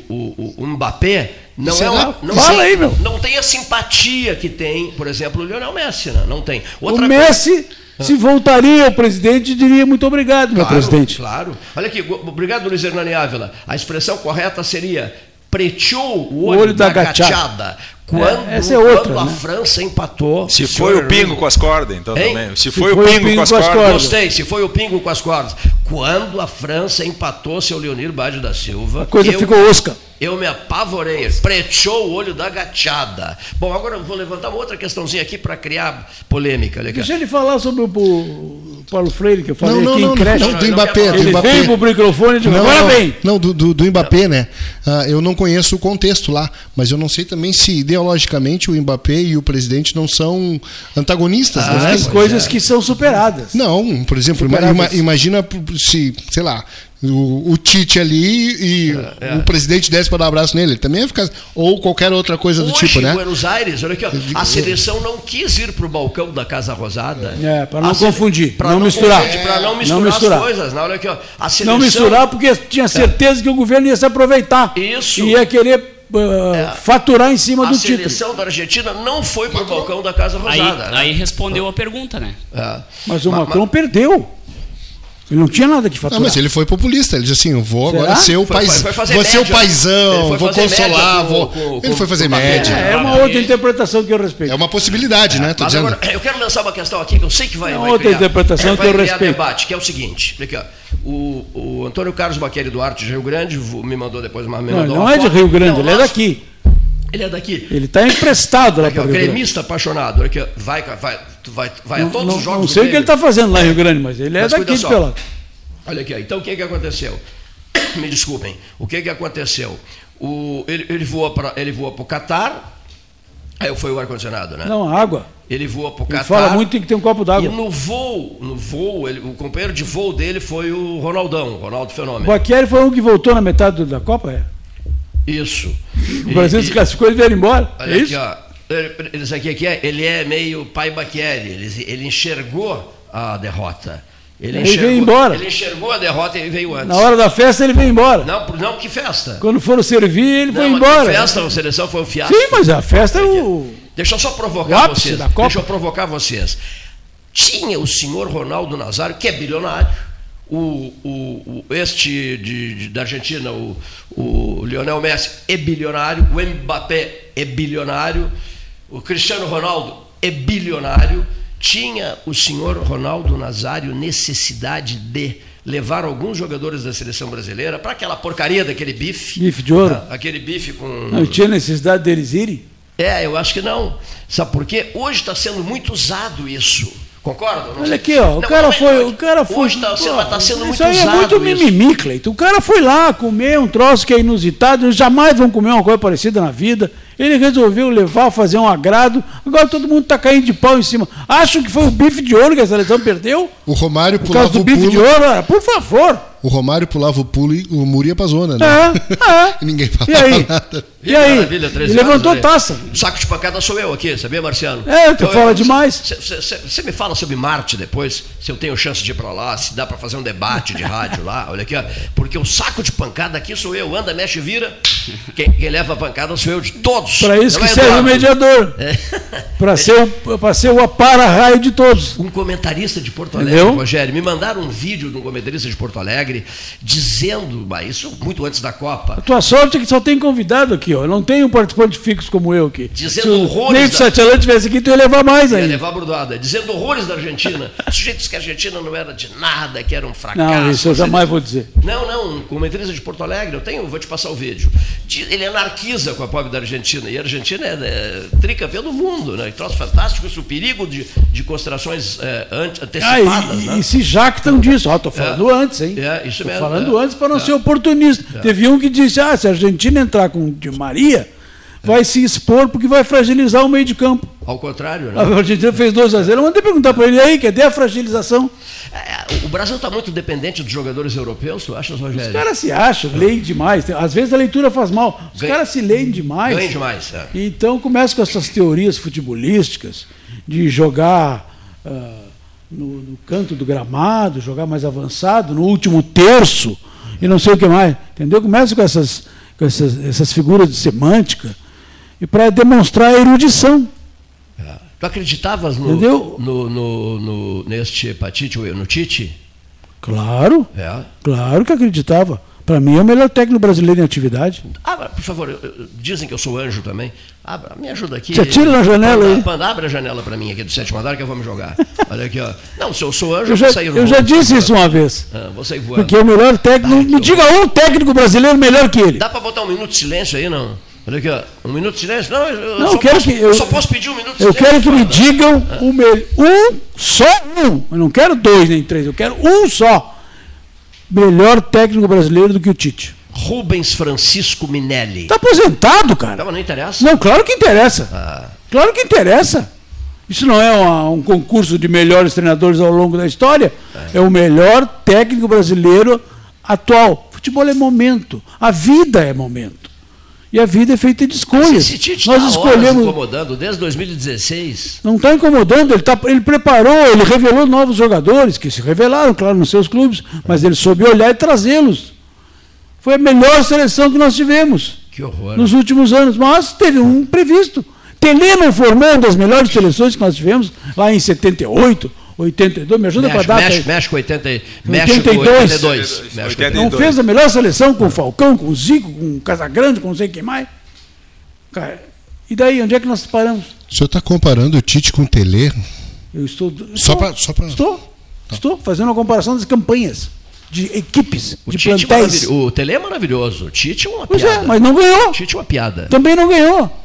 o, o, o Mbappé não Será? é uma, não, Fala tem, aí, meu. não tem a simpatia que tem, por exemplo, o Lionel Messi, né? não tem. o coisa- Messi, se voltaria ao presidente, diria muito obrigado, meu Claro, presidente. Claro. Olha aqui, obrigado, Luiz Hernani Ávila. A expressão correta seria preteou o olho, olho da da, gachada. Gachada. Quando, É, essa é outra, quando a né? França empatou. Se foi o pingo com as cordas, então Hein? também. Se, foi, o pingo, com as cordas. Gostei, se foi o pingo com as cordas. Quando a França empatou seu Leonir Bade da Silva. A coisa eu- ficou osca. Eu me apavorei, preteou o olho da gachada. Bom, agora eu vou levantar uma outra questãozinha aqui para criar polêmica. Aqui. Deixa ele falar sobre o, o Paulo Freire, que eu falei Não, não, aqui não, em creche. não, do Mbappé, Ele Mbappé. veio pro microfone e disse, agora vem. Não, do, do, do Mbappé, né? Ah, eu não conheço o contexto lá, mas eu não sei também se ideologicamente o Mbappé e o presidente não são antagonistas, né? Tem coisas que são superadas. Não, por exemplo, Superadas. ima- imagina se, sei lá, o, o Tite ali e É, é. o presidente desce para dar um abraço nele. Ele também ia ficar. Ou qualquer outra coisa do Hoje, tipo, né? em Buenos Aires, olha aqui, ó, a seleção não quis ir para o balcão da Casa Rosada. É, para não A confundir, pra não misturar. Para não Não misturar, misturar. as coisas. Não, olha aqui, ó, a seleção, Não misturar porque tinha certeza que o governo ia se aproveitar. Isso. E ia querer uh, faturar em cima a do título. seleção da Argentina não foi para o balcão da Casa Aí, Rosada. né? aí respondeu a pergunta, né? É. Mas o Ma- Macron perdeu. Ele não tinha nada que Não, faturar. mas ele foi populista. Ele disse assim: eu vou Será? agora ser o pais, foi- foi vou ser o paizão, vou consolar. média com- vou... com- ele com- foi fazer com o média. É, é uma Ele- outra interpretação que eu respeito. É uma possibilidade, né? Tô Mas dizendo. agora, eu quero lançar uma questão aqui que eu sei que vai, É vai outra criar, interpretação vai que eu respeito. debate, que é o seguinte. Aqui, o, o Antônio Carlos Baqueri Duarte, de Rio Grande, me mandou depois uma Não, não uma é de foto. Rio Grande, Não, ele é daqui. Ele é daqui. Ele está emprestado lá Aqui, para Rio Grande. gremista apaixonado. Aqui, vai, vai, tu vai, vai a Não, todos não- os jogos não sei o que ele está fazendo lá em Rio Grande, mas ele é Mas daqui de. Pelotas. Olha aqui, ó, então o que, que aconteceu? Me desculpem. O que, que aconteceu? O, ele, ele voa para o Catar. Aí foi o ar-condicionado, né? Não, água. Ele voa para o Catar. fala muito tem que ter um copo E d'água. no voo, no voo, ele- o companheiro de voo dele foi o Ronaldão, Ronaldo O Fenômeno. Baqueri foi um que voltou na metade da Copa? É. Isso. O Brasil E- se classificou e veio embora. Olha É aqui, isso? ó. Ele- Ele, sabe o que que é? ele é meio pai Baqueri. Ele, ele enxergou a derrota. Ele Aí veio embora. Ele enxergou a derrota e veio antes. Na hora da festa ele veio embora. Não, não, que festa. Quando foram servir, ele foi não, embora. Que festa, a seleção foi um fiasco. Sim, mas a festa é o. Deixa eu só provocar vocês. da Copa. Deixa eu provocar vocês. Tinha o senhor Ronaldo Nazário, que é bilionário, o, o, o- este de, de- da Argentina, o, o Lionel Messi, é bilionário, o Mbappé é bilionário, o Cristiano Ronaldo é bilionário. Tinha o senhor Ronaldo Nazário necessidade de levar alguns jogadores da seleção brasileira para aquela porcaria daquele bife. Bife de ouro. Ah, Aquele bife com. Não tinha necessidade deles irem. É, eu acho que não. Sabe por quê? Hoje está sendo muito usado isso. Concorda? Olha aqui, ó. O Não, cara é- foi. O cara foi. Hoje está sendo, tá sendo muito Isso aí é usado. muito mimimi. O cara foi lá comer um troço que é inusitado. Eles jamais vão comer uma coisa parecida na vida. Ele resolveu levar, fazer um agrado. Agora todo mundo está caindo de pau em cima. Acham que foi o bife de ouro que a seleção perdeu? O Romário Por causa do bife de pulo. ouro? Ora, Por favor. O Romário pulava o pulo e o Muri ia pra zona, né? É, é. E ninguém E falava aí? nada. E aí? Maravilha, 13 Ele levantou anos, taça. O saco de pancada sou eu aqui, sabia, Marciano? É, tu fala demais. Você me fala sobre Marte depois, se eu tenho chance de ir para lá, se dá para fazer um debate de rádio lá, olha aqui, ó. Porque o saco de pancada aqui sou eu, anda, mexe, vira. Quem, quem leva a pancada sou eu de todos. Para isso que é, serve o mediador. É. Para ser, o- pra ser o para-raio de todos. Um comentarista de Porto Alegre, Entendeu? Rogério, me mandaram um vídeo de um comentarista de Porto Alegre dizendo, isso muito antes da Copa, A tua sorte é que só tem convidado aqui, ó. Não tem um participante fixo como eu aqui. Dizendo Se o horrores Ney da- Satelã tivesse aqui, tu ia levar mais ia ainda. levar bordada, dizendo horrores da Argentina. O sujeito disse que a Argentina não era de nada, que era um fracasso. Não, isso eu jamais vou dizer. Não, não, um comentarista de Porto Alegre, eu tenho, vou te passar o vídeo. De- Ele anarquiza com a pobre da Argentina, e a Argentina é, é tricampeão do mundo, né? E troço fantástico, isso, o perigo de, de considerações é, Ah, antecipadas, e, né? e se jactam disso. Ó, tô falando antes, hein? É, isso tô mesmo, falando é. antes para não É. ser oportunista. Teve um que disse: ah, se a Argentina entrar com Maria, vai se expor porque vai fragilizar o meio de campo. Ao contrário, A né? Argentina fez 2 a 0 Eu mandei perguntar para ele "E aí, cadê a fragilização? É, o Brasil está muito dependente dos jogadores europeus, tu achas, Rogério? Os caras se acham, leem demais. Às vezes a leitura faz mal. Os Ganha- caras se leem demais. Ganham demais. é. Então começa com essas teorias futebolísticas de jogar ah, no, no canto do gramado, jogar mais avançado, no último terço e não sei o que mais. Entendeu? Começa com essas, com essas, essas figuras de semântica e para demonstrar a erudição. Tu acreditavas no, Entendeu? no, no, no- neste hepatite, no Tite? Claro, É. claro que acreditava. Para mim é o melhor técnico brasileiro em atividade. Abra, por favor, eu- eu- dizem que eu sou anjo também. Abra, me ajuda aqui. Te atira na janela aí. Panda, abre a janela para mim aqui do sétimo andar que eu vou me jogar. Olha aqui, ó. Não, se eu sou anjo, Eu eu, já, vou sair eu já disse isso uma vez. Ah, vou sair voando. Porque o melhor técnico. Ai, me diga um técnico brasileiro melhor que ele. Dá para botar um minuto de silêncio aí, não? Olha aqui, ó. Um minuto de silêncio? Não, eu, Não, só, eu quero posso, que eu- só posso pedir um minuto de Eu silêncio. quero que me digam o melhor. Um, só um. Eu não quero dois nem três, eu quero um só. Melhor técnico brasileiro do que o Tite. Rubens Francisco Minelli. Está aposentado, cara. Não, não interessa? Não, claro que interessa. Ah, Claro que interessa. Isso não é uma- um concurso de melhores treinadores ao longo da história. É o melhor técnico brasileiro atual. Futebol é momento. A vida é momento. E a vida é feita de escolhas. Esse Tite Nós tá escolhemos. incomodando desde 2016. Não está incomodando, ele, tá, ele preparou, ele revelou novos jogadores, que se revelaram, claro, nos seus clubes, mas ele soube olhar e trazê-los. Foi a melhor seleção que nós tivemos Que horror. nos últimos anos, mas teve um imprevisto. Telê não formou uma das melhores seleções que nós tivemos lá em 78, 82, me ajuda com a Mexe, data. mexe com 80, e- mexe 82. com 82. Mexe com Não fez a melhor seleção com o Falcão, com o Zico, com o Casagrande, com não sei quem mais. Cara, e daí, onde é que nós paramos? O senhor está comparando o Tite com o Tele? Eu estou. Só estou- pra- só pra- Estou. Estou fazendo uma comparação das campanhas, de equipes, O de Tite é plantéis. O Tele é maravilhoso. O Tite é uma Pois piada. é, mas não ganhou. O Tite é uma piada. Também não ganhou.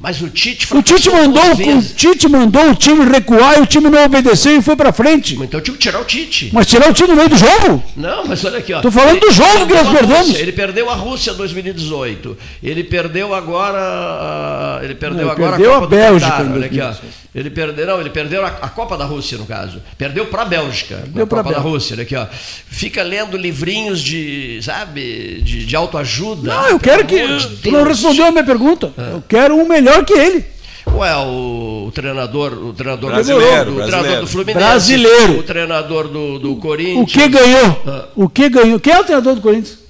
Mas o Tite O Tite mandou, o. Tite mandou o time recuar e o time não obedeceu e foi para frente. Então tinha que tirar o Tite. Mas tirar o time no meio do jogo? Não, mas olha aqui, ó. Tô falando do jogo Ele que nós perdemos. Rússia, Ele perdeu a Rússia em 2018. Ele perdeu agora. Ele perdeu Não, ele agora perdeu a a Copa do Bélgica olha aqui, ó. 2018. Ele perdeu, não, ele perdeu a, a Copa da Rússia, no caso. Perdeu para a Bélgica. Perdeu a Copa da Bélgica. Rússia, olha aqui, ó. Fica lendo livrinhos de, sabe, de, de autoajuda. Não, eu quero que. de não respondeu a minha pergunta. Eu quero um melhor que ele. Ué, o, o treinador, o treinador Brasileiro, do, o treinador do Fluminense, Brasileiro. o treinador do, do Corinthians. O que ganhou? Ah. O que ganhou? Quem é o treinador do Corinthians?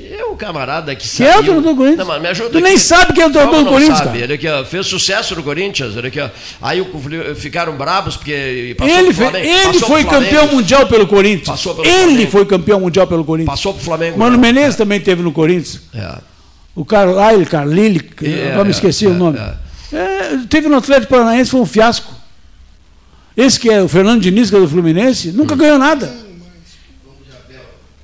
É o camarada que Quem saiu. é o do Corinthians? Não, me ajuda Tu nem aqui. sabe quem é o Como do não Corinthians, sabe? cara. Ele aqui, ó, fez sucesso no Corinthians. Ele aqui, ó. Aí o ficaram bravos porque passou Ele, pro Flamengo, ele foi Flamengo. campeão mundial pelo Corinthians. Passou pelo ele Flamengo. foi campeão mundial pelo Corinthians. Passou pro Flamengo. Mano né? Menezes também teve no Corinthians. É. O Carlyle, Carlile, É, agora me esqueci é, o nome. é. É, teve no Atlético Paranaense, foi um fiasco. Esse que é o Fernando Diniz, que é do Fluminense, Hum. nunca ganhou nada.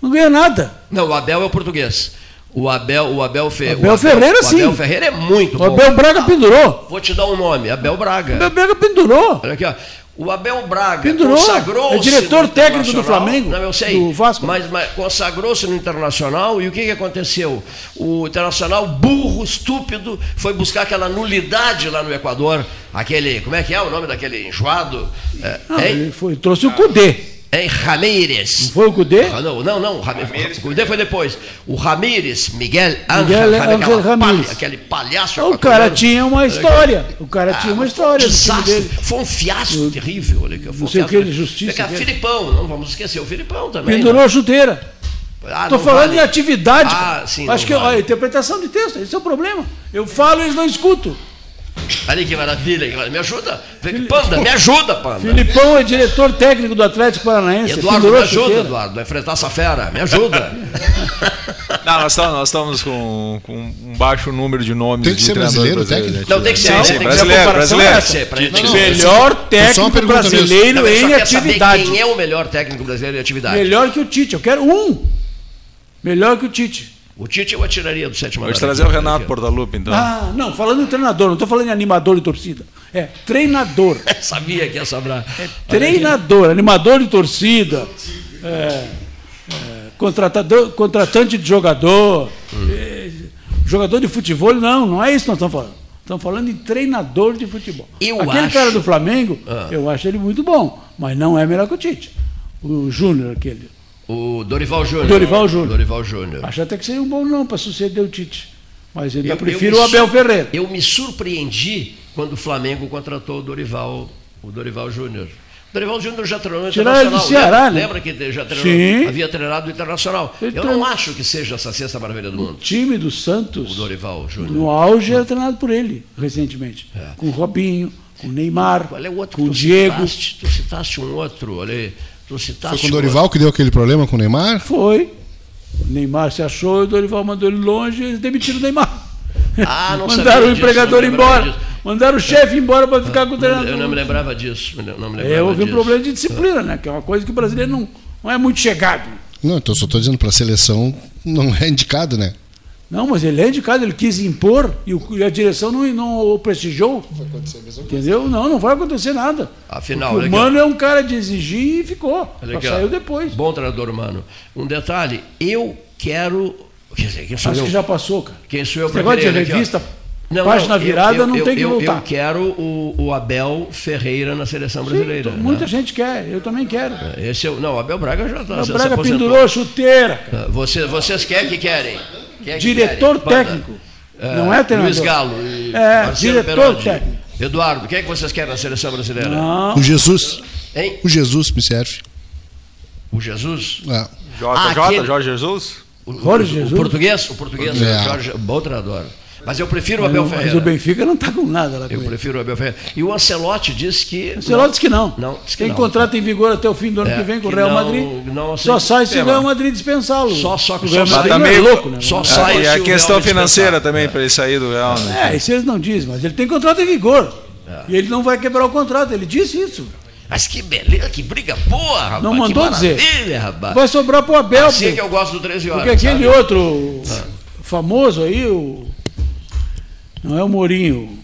Não ganhou nada. Não, o Abel é o português. O Abel, o Abel, Fe, Abel o Ferreira, o sim. Abel Ferreira é muito O bom. Abel Braga pendurou. Vou te dar um nome, Abel Braga. O Abel Braga pendurou. Olha aqui, ó. O Abel Braga Pendurou. consagrou-se É diretor técnico do. Flamengo, Não, eu sei. do Vasco. Mas, mas consagrou-se no Internacional e o que, que aconteceu? O Internacional, burro, estúpido, foi buscar aquela nulidade lá no Equador. Aquele, como é que é o nome daquele enjoado? É, hein? ele foi, trouxe o Cudê. Hein, Ramírez. Foi o Cudê? Ah, não, não, não. o Ram- O Cudê foi depois. O Ramírez, Miguel Ángel, Ramírez. palha- aquele palhaço. O cara tinha uma história. O cara tinha uma Ah, história um desastre. dele. Foi um fiasco terrível. Olha foi um Não sei o que, de justiça Fica, dele. Filipão, não vamos esquecer o Filipão também. Pendurou né? a chuteira. Ah, Estou não falando vale. em atividade. Ah, cara. sim, Acho não que vale. olha, interpretação de texto, esse é o problema. Eu falo e eles não escutam. Olha que maravilha. que maravilha. Me ajuda. Panda, me ajuda, Panda. Filipão é diretor técnico do Atlético Paranaense. Eduardo, me ajuda, chuteira. Eduardo, a enfrentar essa fera. Me ajuda. Não, nós estamos, nós estamos com, com um baixo número de nomes Tem que de ser treinadores brasileiro, brasileiros, técnico? Não, tem que ser. Sim, tem que ser. brasileiro, A comparação brasileiro. tem que ser, pra gente- Melhor técnico brasileiro Não, em só quero saber atividade. quem é o melhor técnico brasileiro em atividade. Melhor que o Tite. Eu quero um. Melhor que o Tite. O Tite eu atiraria do sétimo Vou andar trazer o aqui. Renato Portaluppi, então. Ah, não, falando em treinador, não estou falando em animador de torcida. É treinador. Sabia que ia sobrar. É treinador, animador de torcida, é, é, contratador, contratante de jogador, é, jogador de futebol, não, não é isso que nós estamos falando. Estamos falando em treinador de futebol. Eu Aquele acho- cara do Flamengo, Ah. eu acho ele muito bom, mas não é melhor que o Tite. O Júnior, aquele. O Dorival Júnior. Dorival Júnior. Dorival Júnior. Acho até que seria um bom não para suceder o Tite. Mas eu ainda Eu- prefiro eu o Abel Ferreira. Eu me surpreendi quando o Flamengo contratou o Dorival, o Dorival Júnior. O Dorival Júnior já treinou Internacional. Ceará, lembra, né? lembra que já treinou, Sim. havia treinado o Internacional. Ele eu treinou. não acho que seja essa sexta maravilha do mundo. O time do Santos. O Dorival Júnior. No auge era treinado por ele, recentemente. Com o Robinho, com o Neymar, Qual é o outro com o Diego. Citaste, tu citaste um outro, olha aí. Tu citaste Foi com o um Dorival que deu aquele problema com o Neymar? Foi. O Neymar se achou, o Dorival mandou ele longe e eles demitiram o Neymar. Ah, não Mandaram sabia o disso, empregador lembrava embora. disso. Mandaram o chefe embora para ficar com o treinador. Eu não me lembrava disso. eu Não me lembrava É, houve um disso. problema de disciplina, né? Que é uma coisa que o brasileiro não, não é muito chegado. Não, então só estou dizendo para a seleção não é indicado, né? Não, mas ele é indicado, ele quis impor e, o- e a direção não, não o prestigiou. Entendeu? Não, não vai acontecer nada. Afinal, o. Mano é um cara de exigir e ficou. Saiu depois. Bom treinador humano. Um detalhe, eu quero. Quer dizer, quem sou Acho eu? que já passou, cara. Quem sou eu Esse para negócio de querer? Aqui, revista Não, Página não, virada eu, eu, não tem que voltar. Eu quero o, o, Abel Ferreira na seleção brasileira. Sim, muita né? gente quer, eu também quero. É, esse é, não, o Abel Braga já está. O Braga pendurou a chuteira. Você, vocês querem que querem? Quer Diretor que técnico. Uh, não é treinador. Luiz Galo. é, diretor Perodi. técnico. Eduardo, quem é que vocês querem na seleção brasileira? Não. O Jesus. Hein? O Jesus me serve. O Jesus? É. JJ, ah, aquele... Jorge Jesus? O, Jorge Jesus? O português, o português, é. Jorge, bom treinador. Mas eu prefiro o Abel mas, Ferreira. Mas o Benfica não está com nada lá com Eu ele. prefiro o Abel Ferreira. E o Ancelotti disse que. O Ancelotti disse que não. não disse que Tem não. contrato em vigor até o fim do ano é, que vem com o Real não, Madrid. Não só sai se o Real Madrid dispensá-lo. Só, só que o Real Madrid também, é louco, né? Só sai. E a questão financeira também é. para ele sair do Real. Né? É, isso eles não dizem, mas ele tem contrato em vigor. É. E ele não vai quebrar o contrato, ele disse isso. Mas que beleza, que briga boa, rapaz. Não mandou que dizer. Rapaz. Vai sobrar pro Abel. Assim é que eu gosto do 13 horas. Porque aquele sabe? outro ah. famoso aí, o não é o Mourinho.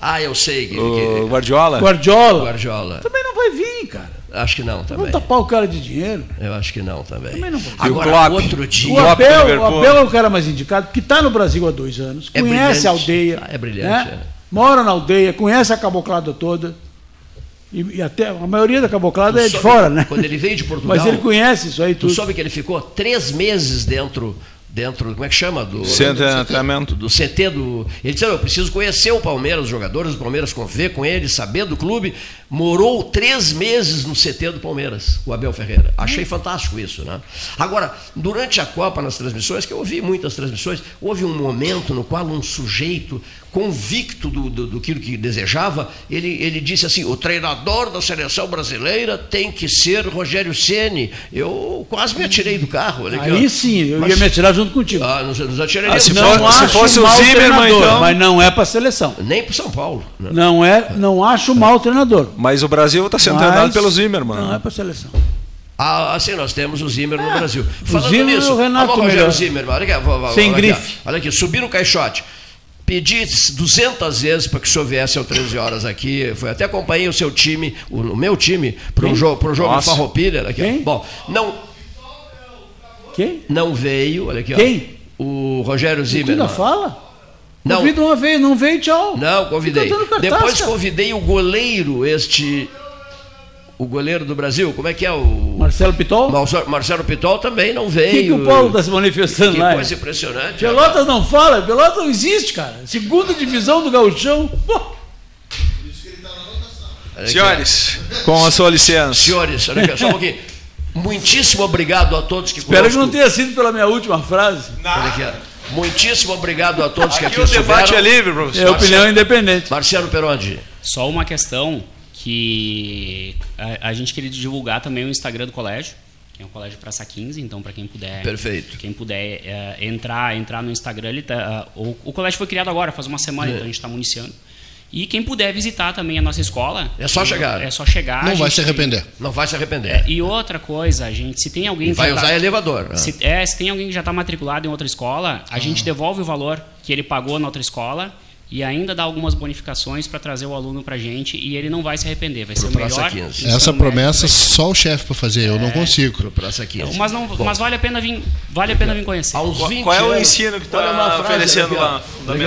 Ah, eu sei. Que, o Guardiola? Guardiola. Guardiola. Também não vai vir, cara. Acho que não também. Vamos tapar o cara de dinheiro. Eu acho que não também. Também não vai. Agora, outro dia. O Abel, o Abel é o cara mais indicado, porque está no Brasil há dois anos, é conhece brilhante. a aldeia. Ah, é brilhante. Né? É. Mora na aldeia, conhece a caboclada toda. E, e, até a maioria da caboclada tu é de fora, né? Quando ele veio de Portugal. Mas ele conhece isso aí tudo. Tu soube que ele ficou três meses dentro dentro, como é que chama? Do centro de treinamento. Do, CT do. Ele disse: Eu preciso conhecer o Palmeiras, os jogadores do Palmeiras, conviver com eles, saber do clube. Morou três meses no CT do Palmeiras, o Abel Ferreira. Achei fantástico isso, né? Agora, durante a Copa, nas transmissões, que eu ouvi muitas transmissões, houve um momento no qual um sujeito convicto do, do, do que desejava, ele, ele disse assim: o treinador da seleção brasileira tem que ser Rogério Ceni. Eu quase me atirei do carro. Aí sim, eu mas, ia me atirar junto contigo. Ah, nos, nos atirei. Ah, se, for, se fosse o Zimmermann, então. Mas não é para a seleção. Nem para São Paulo. Né? Não é, não acho mau treinador. Mas o Brasil está sendo mas treinado pelo Zimmermann. Não é para a seleção. Ah, assim, nós temos o Zimmer é, no Brasil. Falando o Zimmer nisso, o Renato alô, Rogério Zimmer, olha aqui, olha Sem olha grife. Aqui, olha aqui, subir no caixote. Pedi 200 vezes para que o senhor viesse às 13 horas aqui. Foi até acompanhei o seu time, o, o meu time, para um jogo, pro jogo Farroupilha. Aqui, Quem? Bom, não. Quem? Não veio, olha aqui. Quem? Ó, o Rogério Zimmer. ainda fala? Não. Convida uma vez, não veio, tchau. Não, convidei. Depois convidei o goleiro, este o goleiro do Brasil, como é que é o. Marcelo Pitol? Marcelo Pitol também não veio. O que, que o Paulo está se manifestando que lá? coisa impressionante. Pelotas não fala, Pelotas não existe, cara. Segunda divisão do Gauchão. Senhores, com a sua licença. Senhores, olha aqui, só um pouquinho. Muitíssimo obrigado a todos que Espero conosco... que não tenha sido pela minha última frase. Aqui, Muitíssimo obrigado a todos que aqui, aqui o debate é livre, professor. É opinião independente. Marcelo Perondi. Só uma questão que a, a, gente queria divulgar também o Instagram do colégio, que é o colégio Praça 15, então para quem puder, Perfeito. quem puder é, entrar, entrar no Instagram, ele tá, uh, o, o, colégio foi criado agora, faz uma semana, é. então a gente está municiando. E quem puder visitar também a nossa escola. É só chegar. É só chegar. Não vai se arrepender. Não vai se arrepender. É, e outra coisa, a gente, se tem alguém. vai usar tá, elevador. Né? Se, é, se tem alguém que já está matriculado em outra escola, a ah. gente devolve o valor que ele pagou na outra escola e ainda dá algumas bonificações para trazer o aluno para a gente e ele não vai se arrepender, vai ser o melhor. 15. Essa promessa só o chefe para fazer, eu não é. consigo. Praça 15. Mas, não, mas vale a pena vir, vale a pena vir conhecer. Qual, qual é o ensino que está oferecendo lá?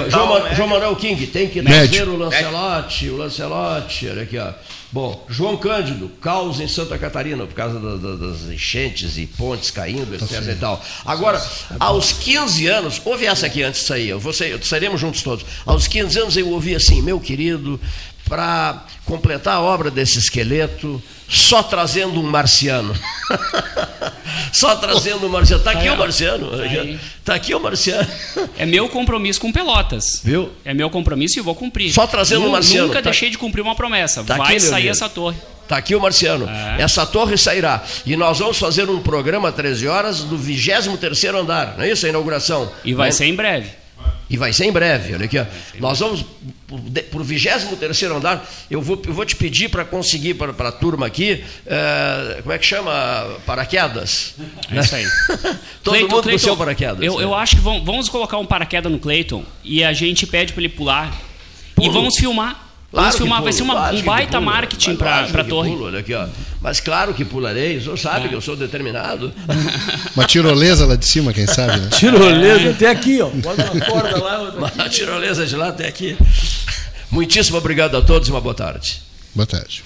João, né? João Manuel King tem que trazer o Lancelotti, o Lancelotti, olha aqui, ó. Bom, João Cândido, caos em Santa Catarina por causa da, da, das enchentes e pontes caindo, etc. e tal. Agora, aos 15 anos, ouve essa aqui antes de sair, eu sair, sairemos juntos todos. Aos 15 anos eu ouvi assim, meu querido, para completar a obra desse esqueleto, só trazendo um marciano. só trazendo um marciano. Está aqui tá o marciano. Está tá aqui o marciano. É meu compromisso com Pelotas. Viu? É meu compromisso e vou cumprir. Só trazendo um marciano. Nunca tá... deixei de cumprir uma promessa. Tá Vai aqui, sair essa torre. Está aqui o Marciano. É. Essa torre sairá. E nós vamos fazer um programa 13 horas do 23 andar. Não é isso a inauguração? E vai ser em breve. E vai ser em breve, olha aqui. Ó. Nós vamos para o 23 andar. Eu vou, eu vou te pedir para conseguir para a turma aqui, é, como é que chama? Paraquedas. É isso aí. Todo Clayton, mundo Clayton, seu paraquedas. Eu, eu acho que vamos, vamos colocar um paraquedas no Cleiton e a gente pede para ele pular. E vamos filmar. Vamos filmar, vai ser uma, um baita marketing para a torre. Pulo, olha aqui, ó. Mas claro que pularei, o senhor sabe é. que eu sou determinado. Uma tirolesa lá de cima, quem sabe, né? Tirolesa até aqui, ó. Bota uma corda lá. Uma tirolesa de lá até aqui. Muitíssimo obrigado a todos e uma boa tarde. Boa tarde.